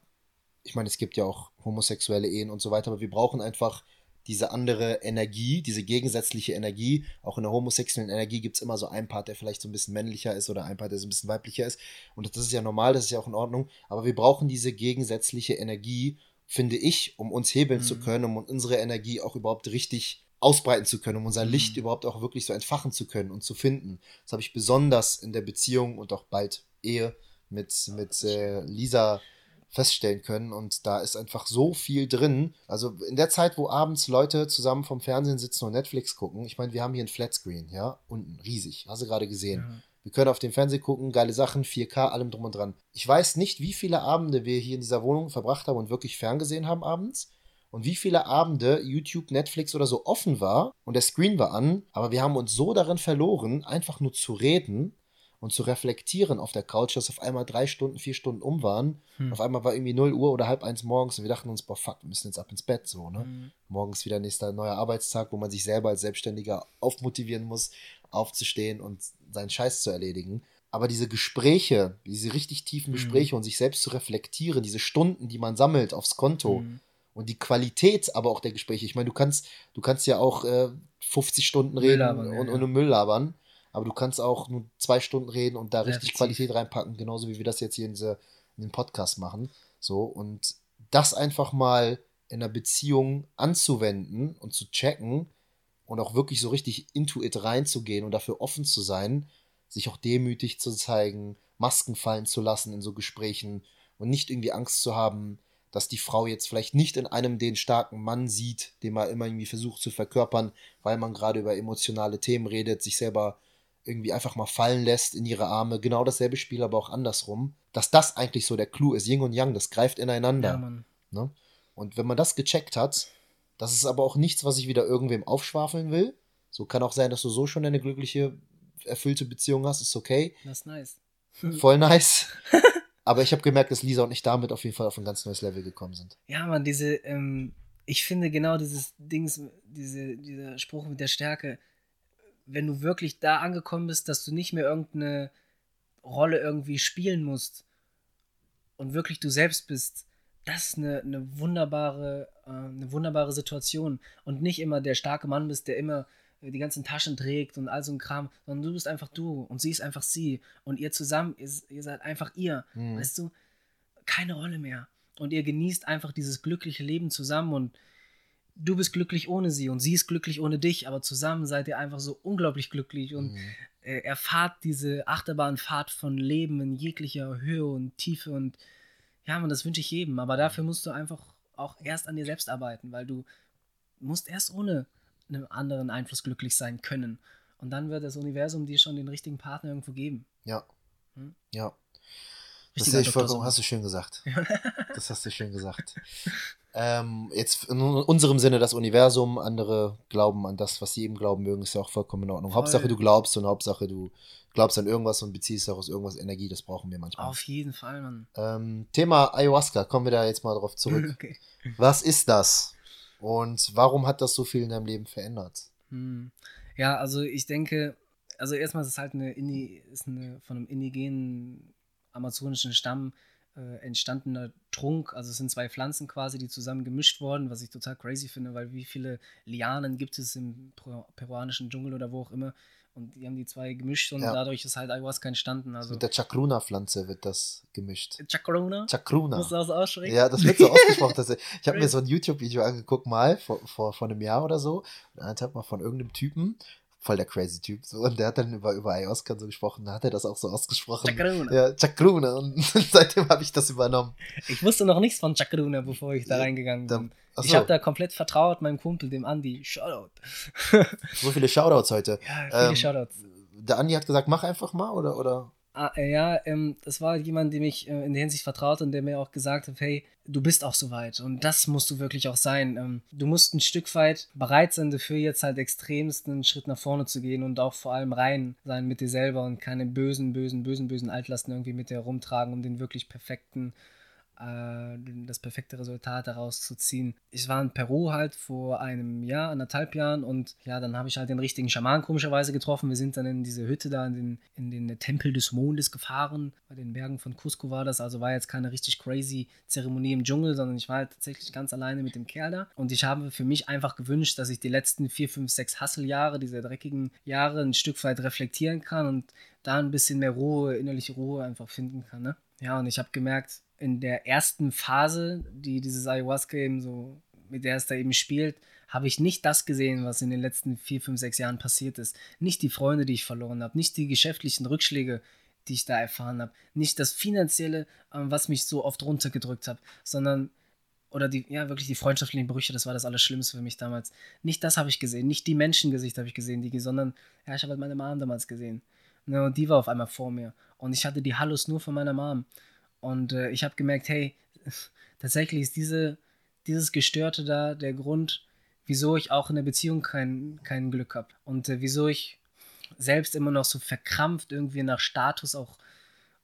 ich meine, es gibt ja auch homosexuelle Ehen und so weiter, aber wir brauchen einfach diese andere Energie, diese gegensätzliche Energie. Auch in der homosexuellen Energie gibt es immer so einen Part, der vielleicht so ein bisschen männlicher ist oder ein Part, der so ein bisschen weiblicher ist. Und das ist ja normal, das ist ja auch in Ordnung. Aber wir brauchen diese gegensätzliche Energie, finde ich, um uns hebeln Mhm. zu können, um unsere Energie auch überhaupt richtig ausbreiten zu können, um unser Licht Mhm. überhaupt auch wirklich so entfachen zu können und zu finden. Das habe ich besonders in der Beziehung und auch bald Ehe mit, mit äh, Lisa feststellen können. Und da ist einfach so viel drin. Also in der Zeit, wo abends Leute zusammen vom Fernsehen sitzen und Netflix gucken, ich meine, wir haben hier ein Flatscreen, ja, unten, riesig, hast du gerade gesehen. Ja. Wir können auf dem Fernsehen gucken, geile Sachen, 4K, allem drum und dran. Ich weiß nicht, wie viele Abende wir hier in dieser Wohnung verbracht haben und wirklich ferngesehen haben abends. Und wie viele Abende YouTube, Netflix oder so offen war und der Screen war an, aber wir haben uns so darin verloren, einfach nur zu reden und zu reflektieren auf der Couch, dass auf einmal drei Stunden, vier Stunden um waren. Hm. Auf einmal war irgendwie 0 Uhr oder halb eins morgens und wir dachten uns, boah, fuck, wir müssen jetzt ab ins Bett, so, ne? Mhm. Morgens wieder nächster neuer Arbeitstag, wo man sich selber als Selbstständiger aufmotivieren muss, aufzustehen und seinen Scheiß zu erledigen. Aber diese Gespräche, diese richtig tiefen Mhm. Gespräche und sich selbst zu reflektieren, diese Stunden, die man sammelt aufs Konto Mhm. Und die Qualität aber auch der Gespräche. Ich meine, du kannst, du kannst ja auch äh, 50 Stunden Müll reden labern, und, ja. und Müll labern, aber du kannst auch nur zwei Stunden reden und da Sehr richtig tief. Qualität reinpacken, genauso wie wir das jetzt hier in, diese, in den Podcast machen. So, und das einfach mal in einer Beziehung anzuwenden und zu checken und auch wirklich so richtig into it reinzugehen und dafür offen zu sein, sich auch demütig zu zeigen, Masken fallen zu lassen in so Gesprächen und nicht irgendwie Angst zu haben, dass die Frau jetzt vielleicht nicht in einem den starken Mann sieht, den man immer irgendwie versucht zu verkörpern, weil man gerade über emotionale Themen redet, sich selber irgendwie einfach mal fallen lässt in ihre Arme. Genau dasselbe Spiel, aber auch andersrum. Dass das eigentlich so der Clou ist. Yin und Yang, das greift ineinander. Ja. Ne? Und wenn man das gecheckt hat, das ist aber auch nichts, was ich wieder irgendwem aufschwafeln will. So kann auch sein, dass du so schon eine glückliche, erfüllte Beziehung hast, ist okay. Das ist nice. Voll nice. aber ich habe gemerkt, dass Lisa und ich damit auf jeden Fall auf ein ganz neues Level gekommen sind. Ja, man, diese, ähm, ich finde genau dieses Dings, diese, dieser Spruch mit der Stärke, wenn du wirklich da angekommen bist, dass du nicht mehr irgendeine Rolle irgendwie spielen musst und wirklich du selbst bist, das ist eine, eine wunderbare, äh, eine wunderbare Situation. Und nicht immer der starke Mann bist, der immer die ganzen Taschen trägt und all so ein Kram, sondern du bist einfach du und sie ist einfach sie. Und ihr zusammen, ihr, ihr seid einfach ihr. Mhm. Weißt du, keine Rolle mehr. Und ihr genießt einfach dieses glückliche Leben zusammen und du bist glücklich ohne sie und sie ist glücklich ohne dich, aber zusammen seid ihr einfach so unglaublich glücklich und Mhm. äh, erfahrt diese Achterbahnfahrt von Leben in jeglicher Höhe und Tiefe und ja, man, das wünsche ich jedem. Aber dafür musst du einfach auch erst an dir selbst arbeiten, weil du musst erst ohne einen anderen Einfluss glücklich sein können. Und dann wird das Universum dir schon den richtigen Partner irgendwo geben. Ja. Hm? Ja. Das sehe ich vollkommen, hast du schön gesagt. Das hast du schön gesagt. ähm, jetzt in unserem Sinne das Universum, andere glauben an das, was sie eben glauben mögen, ist ja auch vollkommen in Ordnung. Voll. Hauptsache du glaubst und Hauptsache du glaubst an irgendwas und beziehst daraus irgendwas Energie, das brauchen wir manchmal. Auf jeden Fall, Mann. Ähm, Thema Ayahuasca, kommen wir da jetzt mal drauf zurück. Okay. Was ist das? Und warum hat das so viel in deinem Leben verändert? Hm. Ja, also ich denke, also erstmal ist es halt eine, Indi ist eine von einem indigenen amazonischen Stamm äh, entstandener Trunk. Also es sind zwei Pflanzen quasi, die zusammen gemischt wurden, was ich total crazy finde, weil wie viele Lianen gibt es im peru- peruanischen Dschungel oder wo auch immer. Und die haben die zwei gemischt und Ja. dadurch ist halt Ayahuasca entstanden. Also Mit der Chakruna-Pflanze wird das gemischt. Chakrona. Chakruna. Musst du das aussprechen? Ja, das wird so ausgesprochen. Dass ich ich habe mir so ein YouTube-Video angeguckt, mal vor, vor, vor einem Jahr oder so. Und dann hat mal von irgendeinem Typen, voll der crazy Typ, so, und der hat dann über, über Ayahuasca so gesprochen, da hat er das auch so ausgesprochen. Chakruna. Ja, Chakruna. Und seitdem habe ich das übernommen. Ich wusste noch nichts von Chakruna, bevor ich da Ja, reingegangen da- bin. Achso, Ich habe da komplett vertraut, meinem Kumpel, dem Andi. Shoutout. so viele Shoutouts heute. Ja, viele Ähm, Shoutouts. Der Andi hat gesagt, mach einfach mal, oder? oder? Ah, äh, ja, ähm, das war jemand, dem ich äh, in der Hinsicht vertraut und der mir auch gesagt hat, hey, du bist auch soweit und das musst du wirklich auch sein. Ähm, du musst ein Stück weit bereit sein, dafür jetzt halt extremst einen Schritt nach vorne zu gehen und auch vor allem rein sein mit dir selber und keine bösen, bösen, bösen, bösen Altlasten irgendwie mit dir herumtragen, um den wirklich perfekten äh, das perfekte Resultat daraus zu ziehen. Ich war in Peru halt vor einem Jahr, anderthalb Jahren und ja, dann habe ich halt den richtigen Schaman komischerweise getroffen. Wir sind dann in diese Hütte da, in den, in den Tempel des Mondes gefahren. Bei den Bergen von Cusco war das, also war jetzt keine richtig crazy Zeremonie im Dschungel, sondern ich war halt tatsächlich ganz alleine mit dem Kerl da. Und ich habe für mich einfach gewünscht, dass ich die letzten vier, fünf, sechs Hasseljahre, diese dreckigen Jahre, ein Stück weit reflektieren kann und da ein bisschen mehr Ruhe, innerliche Ruhe einfach finden kann. Ne? Ja, und ich habe gemerkt, in der ersten Phase, die dieses Ayahuasca eben so, mit der es da eben spielt, habe ich nicht das gesehen, was in den letzten vier, fünf, sechs Jahren passiert ist. Nicht die Freunde, die ich verloren habe, nicht die geschäftlichen Rückschläge, die ich da erfahren habe, nicht das Finanzielle, ähm, was mich so oft runtergedrückt hat, sondern oder die, ja, wirklich die freundschaftlichen Brüche, das war das Allerschlimmste für mich damals. Nicht das habe ich gesehen, nicht die Menschengesichter habe ich gesehen, die, sondern, ja, ich habe halt meine Mom damals gesehen. Ne, und die war auf einmal vor mir. Und ich hatte die Hallos nur von meiner Mom. Und äh, ich habe gemerkt, hey, tatsächlich ist diese, dieses Gestörte da der Grund, wieso ich auch in der Beziehung kein, kein Glück habe. Und äh, wieso ich selbst immer noch so verkrampft irgendwie nach Status auch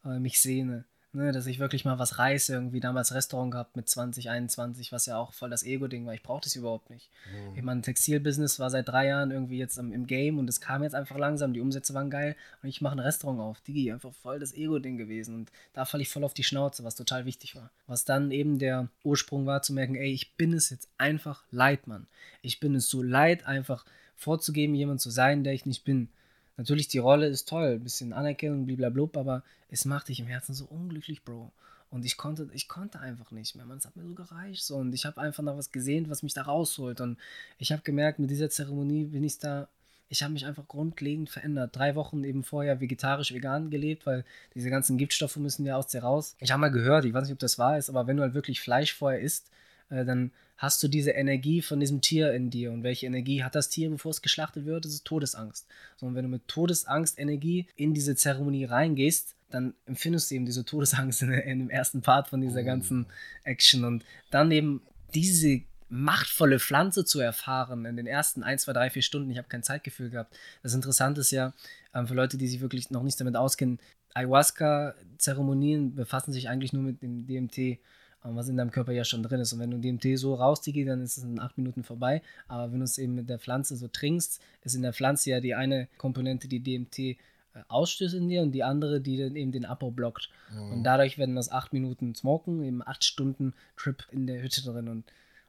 äh, mich sehne. Ne, dass ich wirklich mal was reiße, irgendwie damals Restaurant gehabt mit 20, 21, was ja auch voll das Ego-Ding war. Ich brauchte das überhaupt nicht. Ich meine, Textilbusiness war seit drei Jahren irgendwie jetzt im, im Game und es kam jetzt einfach langsam, die Umsätze waren geil und ich mache ein Restaurant auf. Digi, einfach voll das Ego-Ding gewesen und da falle ich voll auf die Schnauze, was total wichtig war. Was dann eben der Ursprung war, zu merken, ey, ich bin es jetzt einfach leid, Mann. Ich bin es so leid, einfach vorzugeben, jemand zu sein, der ich nicht bin. Natürlich, die Rolle ist toll, ein bisschen Anerkennung, bliblablub, aber es macht dich im Herzen so unglücklich, Bro. Und ich konnte, ich konnte einfach nicht mehr. Man, es hat mir so gereicht. So. Und ich habe einfach noch was gesehen, was mich da rausholt. Und ich habe gemerkt, mit dieser Zeremonie bin ich da, ich habe mich einfach grundlegend verändert. Drei Wochen eben vorher vegetarisch, vegan gelebt, weil diese ganzen Giftstoffe müssen ja aus dir raus. Ich habe mal gehört, ich weiß nicht, ob das wahr ist, aber wenn du halt wirklich Fleisch vorher isst, äh, dann hast du diese Energie von diesem Tier in dir. Und welche Energie hat das Tier, bevor es geschlachtet wird? Das ist Todesangst. So, und wenn du mit Todesangst Energie in diese Zeremonie reingehst, dann empfindest du eben diese Todesangst in, in dem ersten Part von dieser ganzen Action. Und dann eben diese machtvolle Pflanze zu erfahren in den ersten 1, 2, 3, 4 Stunden. Ich habe kein Zeitgefühl gehabt. Das Interessante ist ja, ähm, für Leute, die sich wirklich noch nicht damit auskennen, Ayahuasca-Zeremonien befassen sich eigentlich nur mit dem DMT, was in deinem Körper ja schon drin ist. Und wenn du DMT so rausziehst, dann ist es in acht Minuten vorbei. Aber wenn du es eben mit der Pflanze so trinkst, ist in der Pflanze ja die eine Komponente, die DMT äh, ausstößt in dir und die andere, die dann eben den Abbau blockt. Und dadurch werden das acht Minuten Smoken, eben acht Stunden Trip in der Hütte drin. Und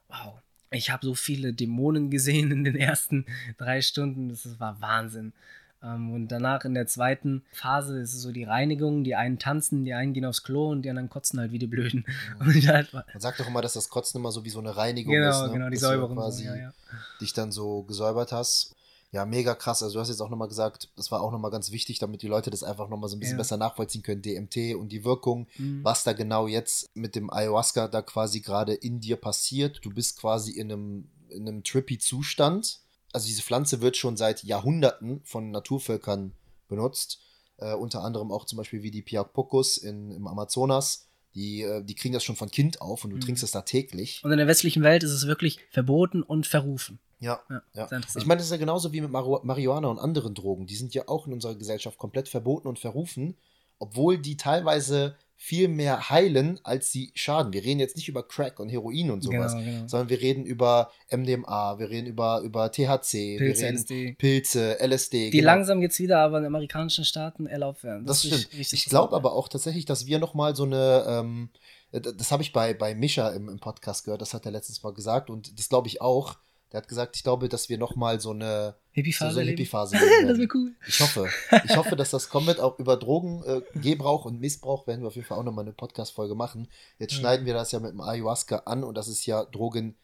wow, ich habe so viele Dämonen gesehen in den ersten drei Stunden. Das war Wahnsinn. Ähm, und danach in der zweiten Phase ist es so die Reinigung. Die einen tanzen, die einen gehen aufs Klo und die anderen kotzen halt wie die Blöden. Und ich halt, Man sagt doch immer, dass das Kotzen immer so wie so eine Reinigung genau, ist. Ne? genau, die Dass du Säuberung. quasi ja, ja. dich dann so gesäubert hast. Ja, mega krass. Also du hast jetzt auch nochmal gesagt, das war auch nochmal ganz wichtig, damit die Leute das einfach nochmal so ein bisschen Ja. besser nachvollziehen können, DMT und die Wirkung, Mhm. was da genau jetzt mit dem Ayahuasca da quasi gerade in dir passiert. Du bist quasi in einem, in einem trippy Zustand. Also diese Pflanze wird schon seit Jahrhunderten von Naturvölkern benutzt. Äh, unter anderem auch zum Beispiel wie die Piapocos in, im Amazonas. Die, äh, die kriegen das schon von Kind auf und du Mhm. trinkst es da täglich. Und in der westlichen Welt ist es wirklich verboten und verrufen. Ja, Ja, ja. sehr interessant. Ich meine, das ist ja genauso wie mit Marihuana und anderen Drogen. Die sind ja auch in unserer Gesellschaft komplett verboten und verrufen, obwohl die teilweise viel mehr heilen, als sie schaden. Wir reden jetzt nicht über Crack und Heroin und sowas, Genau, genau. sondern wir reden über MDMA, wir reden über, über THC, Pilze, LSD. Pilze, LSD. Die genau. langsam jetzt wieder aber in amerikanischen Staaten erlaubt werden. Das ist stimmt. richtig- Ich glaube aber auch tatsächlich, dass wir nochmal so eine, ähm, äh, das habe ich bei, bei Mischa im, im Podcast gehört, das hat er letztens mal gesagt und das glaube ich auch. Der hat gesagt, ich glaube, dass wir nochmal so eine Hippie-Phase so, so? Hippie-Phase leben das wäre cool. Ich hoffe. Ich hoffe, dass das kommt. Auch über Drogengebrauch äh, und Missbrauch werden wir auf jeden Fall auch nochmal eine Podcast-Folge machen. Jetzt Ja. schneiden wir das ja mit dem Ayahuasca an und das ist ja Drogen.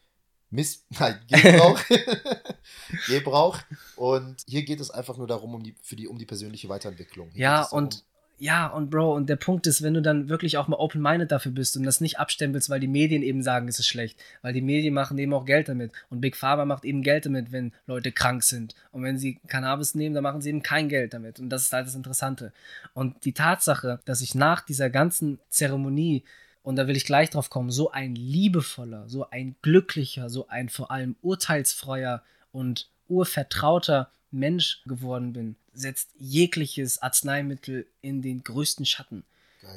Miss Nein, Gebrauch. Gebrauch. Und hier geht es einfach nur darum, um die, für die, um die persönliche Weiterentwicklung. Hier Ja, und ja, und Bro, und der Punkt ist, wenn du dann wirklich auch mal open-minded dafür bist und das nicht abstempelst, weil die Medien eben sagen, es ist schlecht, weil die Medien machen eben auch Geld damit und Big Pharma macht eben Geld damit, wenn Leute krank sind und wenn sie Cannabis nehmen, dann machen sie eben kein Geld damit und das ist halt das Interessante. Und die Tatsache, dass ich nach dieser ganzen Zeremonie und da will ich gleich drauf kommen, so ein liebevoller, so ein glücklicher, so ein vor allem urteilsfreier und urvertrauter Mensch geworden bin, setzt jegliches Arzneimittel in den größten Schatten.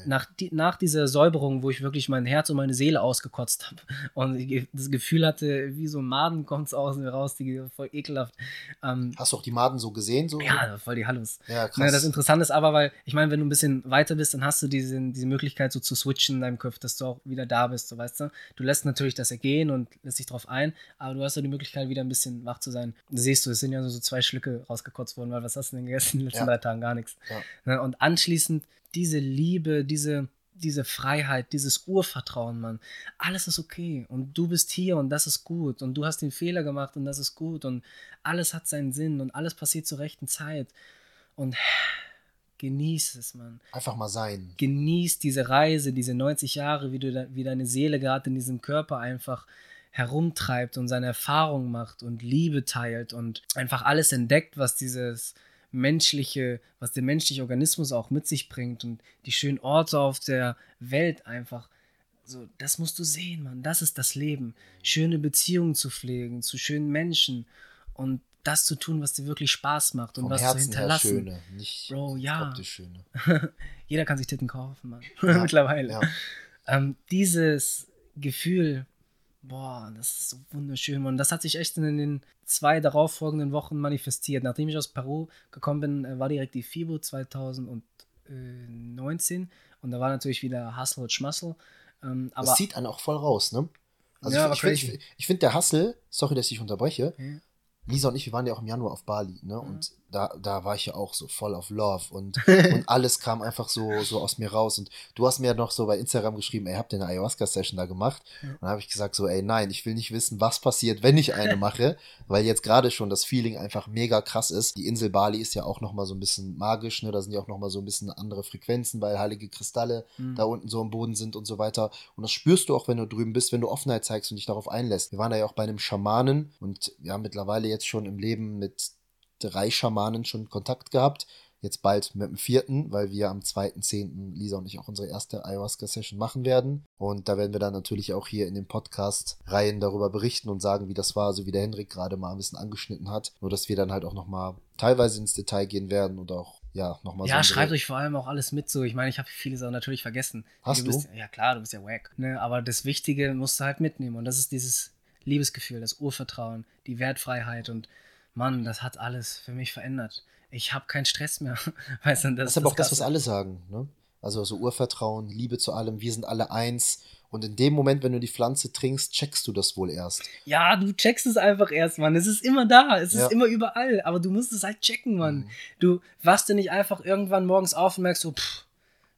Nach, die, nach dieser Säuberung, wo ich wirklich mein Herz und meine Seele ausgekotzt habe und das Gefühl hatte, wie so ein Maden kommt es aus mir raus, die voll ekelhaft. Ähm, Hast du auch die Maden so gesehen? So? ja, voll die Hallus. ja krass. Das Interessante ist aber, weil, ich meine, wenn du ein bisschen weiter bist, dann hast du diese, diese Möglichkeit, so zu switchen in deinem Kopf, dass du auch wieder da bist, so weißt du. Du lässt natürlich das ergehen und lässt dich drauf ein, aber du hast ja die Möglichkeit, wieder ein bisschen wach zu sein. Das siehst du, es sind ja so, so zwei Schlücke rausgekotzt worden, weil was hast du denn gegessen in den letzten Ja. drei Tagen? Gar nichts. Ja. Ne, und anschließend diese Liebe, diese, diese Freiheit, dieses Urvertrauen, Mann. Alles ist okay und du bist hier und das ist gut und du hast den Fehler gemacht und das ist gut und alles hat seinen Sinn und alles passiert zur rechten Zeit. Und genieß es, Mann. Einfach mal sein. Genieß diese Reise, diese 90 Jahre, wie, du wie deine Seele gerade in diesem Körper einfach herumtreibt und seine Erfahrungen macht und Liebe teilt und einfach alles entdeckt, was dieses menschliche, was der menschliche Organismus auch mit sich bringt und die schönen Orte auf der Welt einfach. So, das musst du sehen, Mann. Das ist das Leben. Schöne Beziehungen zu pflegen, zu schönen Menschen und das zu tun, was dir wirklich Spaß macht und Vom was zu Herzen her hinterlassen. schöne, nicht Bro, ja. schöne. Jeder kann sich Titten kaufen, Mann. Ja, Mittlerweile. Ja. Ähm, dieses Gefühl, boah, das ist so wunderschön. Und das hat sich echt in den zwei darauffolgenden Wochen manifestiert. Nachdem ich aus Peru gekommen bin, äh, war direkt die FIBO 2019 und da war natürlich wieder Hustle und Schmussel. Ähm, aber das zieht einen auch voll raus, ne? Also Ja, ich, ich, finde- finde der Hustle, sorry, dass ich unterbreche, Ja. Lisa und ich, wir waren ja auch im Januar auf Bali, Mhm. ne? Und da, da war ich ja auch so voll auf Love und, und alles kam einfach so, so aus mir raus. Und du hast mir ja noch so bei Instagram geschrieben, ey, habt ihr eine Ayahuasca-Session da gemacht? Ja. Und dann habe ich gesagt, so, ey, nein, ich will nicht wissen, was passiert, wenn ich eine mache, weil jetzt gerade schon das Feeling einfach mega krass ist. Die Insel Bali ist ja auch nochmal so ein bisschen magisch, ne? Da sind ja auch nochmal so ein bisschen andere Frequenzen, weil heilige Kristalle Mhm. da unten so am Boden sind und so weiter. Und das spürst du auch, wenn du drüben bist, wenn du Offenheit zeigst und dich darauf einlässt. Wir waren da ja auch bei einem Schamanen und ja, mittlerweile jetzt schon im Leben mit drei Schamanen schon Kontakt gehabt. Jetzt bald mit dem vierten, weil wir am 2.10. Lisa und ich auch unsere erste Ayahuasca-Session machen werden. Und da werden wir dann natürlich auch hier in den Podcast-Reihen darüber berichten und sagen, wie das war, so wie der Hendrik gerade mal ein bisschen angeschnitten hat. Nur, dass wir dann halt auch nochmal teilweise ins Detail gehen werden und auch, ja, nochmal so. ja, schreibt euch vor allem auch alles mit so. Ich meine, ich habe viele Sachen natürlich vergessen. Hast du? Bist, ja, klar, du bist ja wack. Ne? Aber das Wichtige musst du halt mitnehmen. Und das ist dieses Liebesgefühl, das Urvertrauen, die Wertfreiheit. Und Mann, das hat alles für mich verändert. Ich habe keinen Stress mehr. weißt du, das, Das ist aber auch das, was alle sagen. Ne? Also so Urvertrauen, Liebe zu allem, wir sind alle eins. Und in dem Moment, wenn du die Pflanze trinkst, checkst du das wohl erst. Ja, du checkst es einfach erst, Mann. Es ist immer da, es Ja. ist immer überall. Aber du musst es halt checken, Mann. Mhm. Du wachst dir nicht einfach irgendwann morgens auf und merkst so, pff,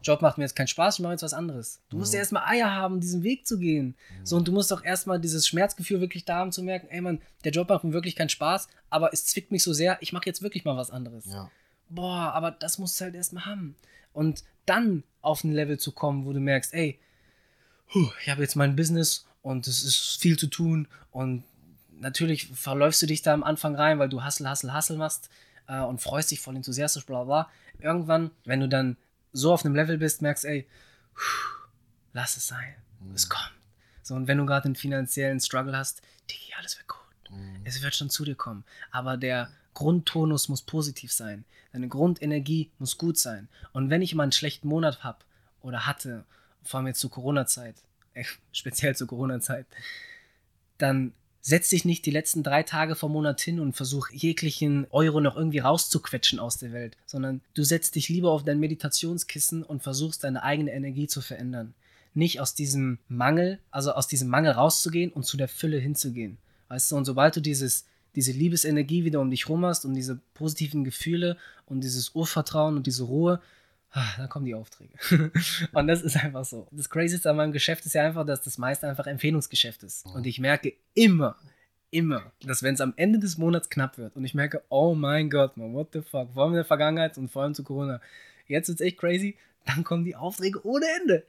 Job macht mir jetzt keinen Spaß, ich mache jetzt was anderes. Du musst Mhm. ja erstmal Eier haben, diesen Weg zu gehen. Mhm. So, und du musst auch erstmal dieses Schmerzgefühl wirklich da haben, zu merken, ey Mann, der Job macht mir wirklich keinen Spaß, aber es zwickt mich so sehr, ich mache jetzt wirklich mal was anderes. Ja. Boah, aber das musst du halt erstmal haben. Und dann auf ein Level zu kommen, wo du merkst, ey, puh, ich habe jetzt mein Business und es ist viel zu tun und natürlich verläufst du dich da am Anfang rein, weil du Hustle, Hustle, Hustle machst äh, und freust dich voll enthusiastisch, bla bla. Irgendwann, wenn du dann so auf einem Level bist, merkst, ey, lass es sein, es kommt. So, und wenn du gerade einen finanziellen Struggle hast, Digi, alles wird gut. Mhm. Es wird schon zu dir kommen. Aber der Grundtonus muss positiv sein. Deine Grundenergie muss gut sein. Und wenn ich mal einen schlechten Monat habe oder hatte, vor allem jetzt zur Corona-Zeit, speziell zur Corona-Zeit, dann setz dich nicht die letzten drei Tage vom Monat hin und versuch jeglichen Euro noch irgendwie rauszuquetschen aus der Welt, sondern du setzt dich lieber auf dein Meditationskissen und versuchst deine eigene Energie zu verändern. Nicht aus diesem Mangel, also aus diesem Mangel rauszugehen und zu der Fülle hinzugehen. Weißt du, und sobald du dieses, diese Liebesenergie wieder um dich rum hast und diese positiven Gefühle und dieses Urvertrauen und diese Ruhe, dann kommen die Aufträge. und das ist einfach so. Das Crazyste an meinem Geschäft ist ja einfach, dass das meiste einfach Empfehlungsgeschäft ist. Und ich merke immer, immer, dass wenn es am Ende des Monats knapp wird und ich merke, oh mein Gott, man, what the fuck, vor allem in der Vergangenheit und vor allem zu Corona, jetzt ist echt crazy, dann kommen die Aufträge ohne Ende.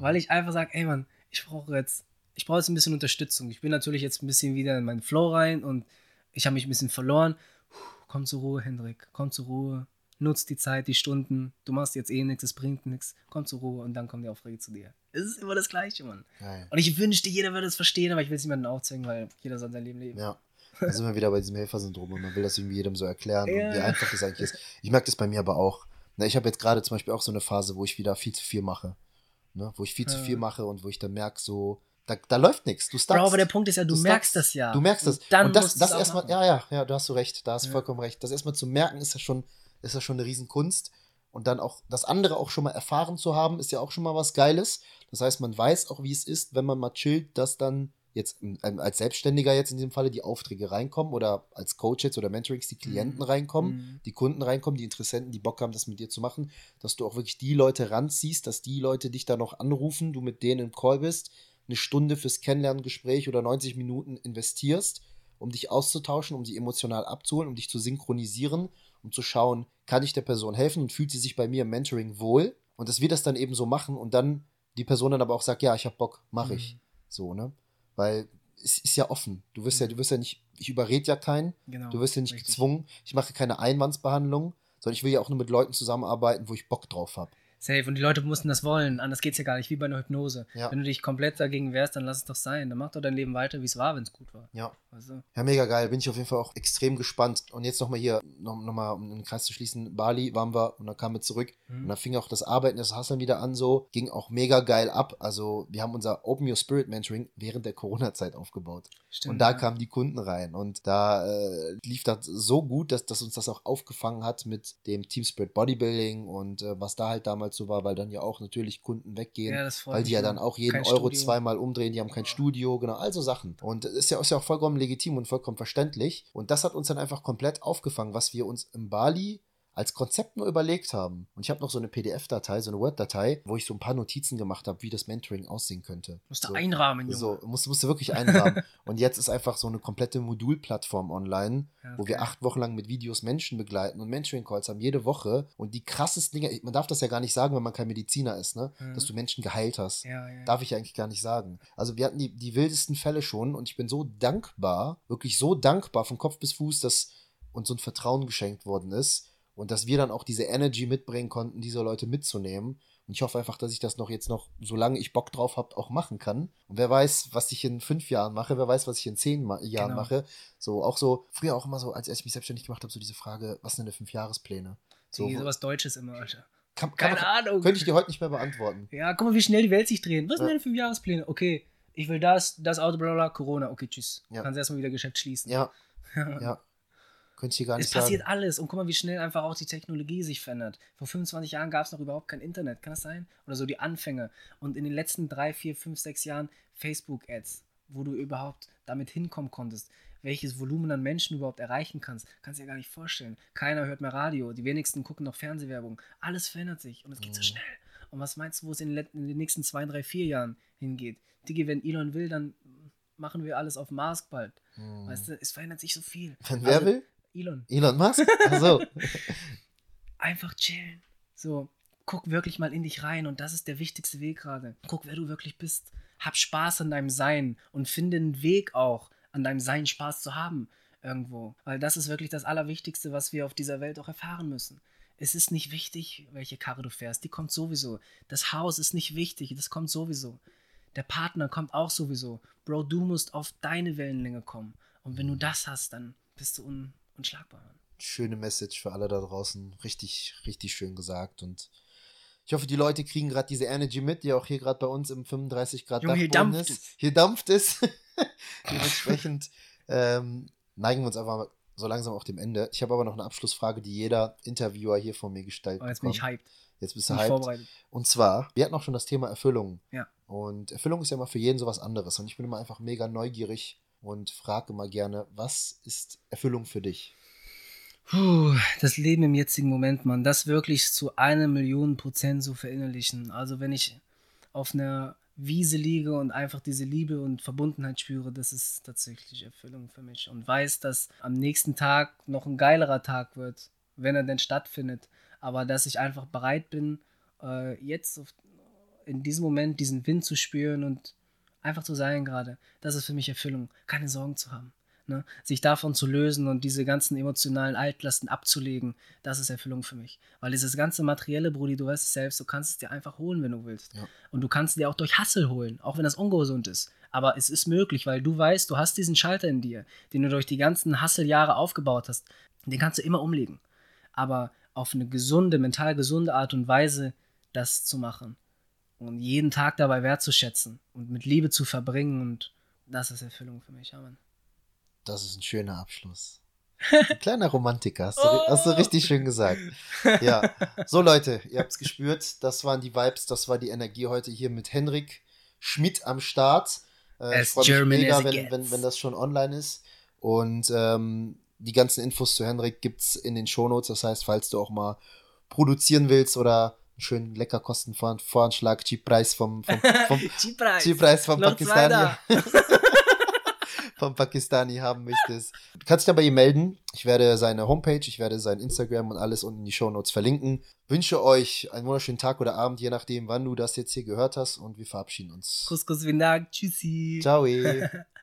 Weil ich einfach sage, ey Mann, ich brauche jetzt, ich brauche jetzt ein bisschen Unterstützung. Ich bin natürlich jetzt ein bisschen wieder in meinen Flow rein und ich habe mich ein bisschen verloren. Puh, komm zur Ruhe, Hendrik, komm zur Ruhe. Nutz die Zeit, die Stunden. Du machst jetzt eh nichts, es bringt nichts. Komm zur Ruhe und dann kommen die Aufträge zu dir. Es ist immer das Gleiche, Mann. Geil. Und ich wünschte, jeder würde es verstehen, aber ich will es niemandem aufzeigen, weil jeder soll sein Leben leben. Ja. Da sind wir wieder bei diesem Helfersyndrom und man will das irgendwie jedem so erklären Ja. und wie einfach das eigentlich ist. Ich merke das bei mir aber auch. Na, ich habe jetzt gerade zum Beispiel auch so eine Phase, wo ich wieder viel zu viel mache. Ne? Wo ich viel zu Ja. viel mache und wo ich dann merke, so, da, da läuft nichts. Du Bro, stuckst. aber der Punkt ist ja, du, Du merkst das ja. Du merkst das. Und dann und das, das erstmal, ja, ja, ja, du hast du recht, da hast du Ja. vollkommen recht. Das erstmal zu merken, ist ja schon, ist ja schon eine Riesenkunst. Und dann auch das andere auch schon mal erfahren zu haben, ist ja auch schon mal was Geiles. Das heißt, man weiß auch, wie es ist, wenn man mal chillt, dass dann jetzt ähm, als Selbstständiger jetzt in diesem Falle die Aufträge reinkommen oder als Coach jetzt oder Mentorings die Klienten Mhm. reinkommen, Mhm. die Kunden reinkommen, die Interessenten, die Bock haben, das mit dir zu machen, dass du auch wirklich die Leute ranziehst, dass die Leute dich dann noch anrufen, du mit denen im Call bist, eine Stunde fürs Kennenlerngespräch oder 90 Minuten investierst, um dich auszutauschen, um sie emotional abzuholen, um dich zu synchronisieren, um zu schauen, kann ich der Person helfen und fühlt sie sich bei mir im Mentoring wohl und dass wir das dann eben so machen und dann die Person dann aber auch sagt, ja, ich habe Bock, mache ich. Mhm. So, ne? Weil es ist ja offen. Du wirst ja, du wirst ja nicht, ich überrede ja keinen, Genau. Du wirst ja nicht richtig. gezwungen. Ich mache keine Einwandsbehandlung, sondern ich will ja auch nur mit Leuten zusammenarbeiten, wo ich Bock drauf habe. Safe. Und die Leute mussten das wollen. Anders geht's ja gar nicht, wie bei einer Hypnose. Ja. Wenn du dich komplett dagegen wehrst, dann lass es doch sein. Dann mach doch dein Leben weiter, wie es war, wenn es gut war. Ja. Du? Ja, mega geil. Bin ich auf jeden Fall auch extrem gespannt. Und jetzt nochmal hier, nochmal, noch mal, um den Kreis zu schließen, Bali waren wir und dann kamen wir zurück. Mhm. Und dann fing auch das Arbeiten, das Hustlen wieder an so. Ging auch mega geil ab. Also wir haben unser Open Your Spirit Mentoring während der Corona-Zeit aufgebaut. Stimmt, und da ja. kamen die Kunden rein. Und da äh, lief das so gut, dass, dass uns das auch aufgefangen hat mit dem Team Spirit Bodybuilding und äh, was da halt damals so war, weil dann ja auch natürlich Kunden weggehen. Ja, das weil die ja dann auch jeden Euro Studio. zweimal umdrehen, die haben kein Studio, genau, also Sachen. Und ist ja, ist ja auch vollkommen legitim und vollkommen verständlich. Und das hat uns dann einfach komplett aufgefangen, was wir uns im Bali als Konzept nur überlegt haben. Und ich habe noch so eine PDF-Datei, so eine Word-Datei, wo ich so ein paar Notizen gemacht habe, wie das Mentoring aussehen könnte. Musst du so. einrahmen, Junge. So, musst, musst du wirklich einrahmen. und jetzt ist einfach so eine komplette Modulplattform online, Ja, wo wir acht Wochen lang mit Videos Menschen begleiten und Mentoring-Calls haben, jede Woche. Und die krassesten Dinge, man darf das ja gar nicht sagen, wenn man kein Mediziner ist, ne? Mhm. Dass du Menschen geheilt hast. Ja, ja. Darf ich eigentlich gar nicht sagen. Also wir hatten die, die wildesten Fälle schon und ich bin so dankbar, wirklich so dankbar von Kopf bis Fuß, dass uns so ein Vertrauen geschenkt worden ist und dass wir dann auch diese Energy mitbringen konnten, diese Leute mitzunehmen. Und ich hoffe einfach, dass ich das noch jetzt noch, solange ich Bock drauf habe, auch machen kann. Und wer weiß, was ich in fünf Jahren mache, wer weiß, was ich in zehn Ma Jahren Genau. mache. So, auch so, früher auch immer so, als ich mich selbstständig gemacht habe, so diese Frage, was sind denn Fünfjahrespläne? So, So, sowas Deutsches immer, Alter. kann, kann Keine man, Ahnung. könnte ich dir heute nicht mehr beantworten. Ja, guck mal, wie schnell die Welt sich dreht. Was sind Ja. deine fünf Jahrespläne? Okay, ich will das, das Auto, bla bla, bla, Corona. Okay, tschüss. Ja. Kannst erstmal wieder Geschäft schließen. Ja, ja. Könnte ich gar Es nicht passiert sagen. alles. Und guck mal, wie schnell einfach auch die Technologie sich verändert. Vor 25 Jahren gab es noch überhaupt kein Internet. Kann das sein? Oder so die Anfänge. Und in den letzten drei, vier, fünf, sechs Jahren Facebook-Ads, wo du überhaupt damit hinkommen konntest. Welches Volumen an Menschen du überhaupt erreichen kannst, kannst du dir gar nicht vorstellen. Keiner hört mehr Radio. Die wenigsten gucken noch Fernsehwerbung. Alles verändert sich und es geht so Mhm. schnell. Und was meinst du, wo es in, den nächsten zwei, drei, vier Jahren hingeht? Digi, wenn Elon will, dann machen wir alles auf Mars bald. Hm. Weißt du, es verändert sich so viel. Wenn wer also, will? Elon. Elon Musk? Ach Einfach chillen. So, guck wirklich mal in dich rein und das ist der wichtigste Weg gerade. Guck, wer du wirklich bist. Hab Spaß an deinem Sein und finde einen Weg auch, an deinem Sein Spaß zu haben irgendwo. Weil das ist wirklich das Allerwichtigste, was wir auf dieser Welt auch erfahren müssen. Es ist nicht wichtig, welche Karre du fährst, die kommt sowieso. Das Haus ist nicht wichtig, das kommt sowieso. Der Partner kommt auch sowieso. Bro, du musst auf deine Wellenlänge kommen. Und wenn du das hast, dann bist du un unschlagbar. Schöne Message für alle da draußen. Richtig, richtig schön gesagt. Und ich hoffe, die Leute kriegen gerade diese Energy mit, die auch hier gerade bei uns im 35 Grad Junge, hier dampft ist. Es. Hier dampft es. Dementsprechend ähm, neigen wir uns einfach so langsam auch dem Ende. Ich habe aber noch eine Abschlussfrage, die jeder Interviewer hier vor mir gestellt hat. Oh, jetzt bin ich hyped. Jetzt bist du hyped. Und zwar, wir hatten auch schon das Thema Erfüllung. Ja. Und Erfüllung ist ja immer für jeden sowas anderes. Und ich bin immer einfach mega neugierig und frage immer gerne, was ist Erfüllung für dich? Puh, das Leben im jetzigen Moment, Mann, das wirklich zu einer Million Prozent zu verinnerlichen. Also wenn ich auf einer Wiese liege und einfach diese Liebe und Verbundenheit spüre, das ist tatsächlich Erfüllung für mich. Und weiß, dass am nächsten Tag noch ein geilerer Tag wird, wenn er denn stattfindet. Aber dass ich einfach bereit bin, äh, jetzt in diesem Moment diesen Wind zu spüren und einfach zu sein gerade. Das ist für mich Erfüllung. Keine Sorgen zu haben. Ne? Sich davon zu lösen und diese ganzen emotionalen Altlasten abzulegen, das ist Erfüllung für mich. Weil dieses ganze materielle, Brudi, du weißt es selbst, du kannst es dir einfach holen, wenn du willst. Ja. Und du kannst es dir auch durch Hassel holen, auch wenn das ungesund ist. Aber es ist möglich, weil du weißt, du hast diesen Schalter in dir, den du durch die ganzen Hasseljahre aufgebaut hast. Den kannst du immer umlegen. Aber auf eine gesunde, mental gesunde Art und Weise das zu machen. Und jeden Tag dabei wertzuschätzen und mit Liebe zu verbringen. Und das ist Erfüllung für mich, ja, Mann. Das ist ein schöner Abschluss. Ein kleiner Romantiker, hast du, oh. hast du richtig schön gesagt. Ja, so Leute, ihr habt es gespürt, das waren die Vibes, das war die Energie heute hier mit Henrik Schmidt am Start. Äh, ich freue mich mega, wenn, wenn, wenn das schon online ist. Und ähm, die ganzen Infos zu Henrik gibt es in den Shownotes. Das heißt, falls du auch mal produzieren willst oder schönen lecker Kostenvoranschlag, Cheap-Preis vom, vom, vom Cheap-Preis Cheap vom Pakistan. vom Pakistani haben möchtest. Du kannst dich bei ihm melden. Ich werde seine Homepage, ich werde sein Instagram und alles unten in die Show Notes verlinken. Wünsche euch einen wunderschönen Tag oder Abend, je nachdem, wann du das jetzt hier gehört hast. Und wir verabschieden uns. Kuss, Kuss, Tschüssi. Ciao.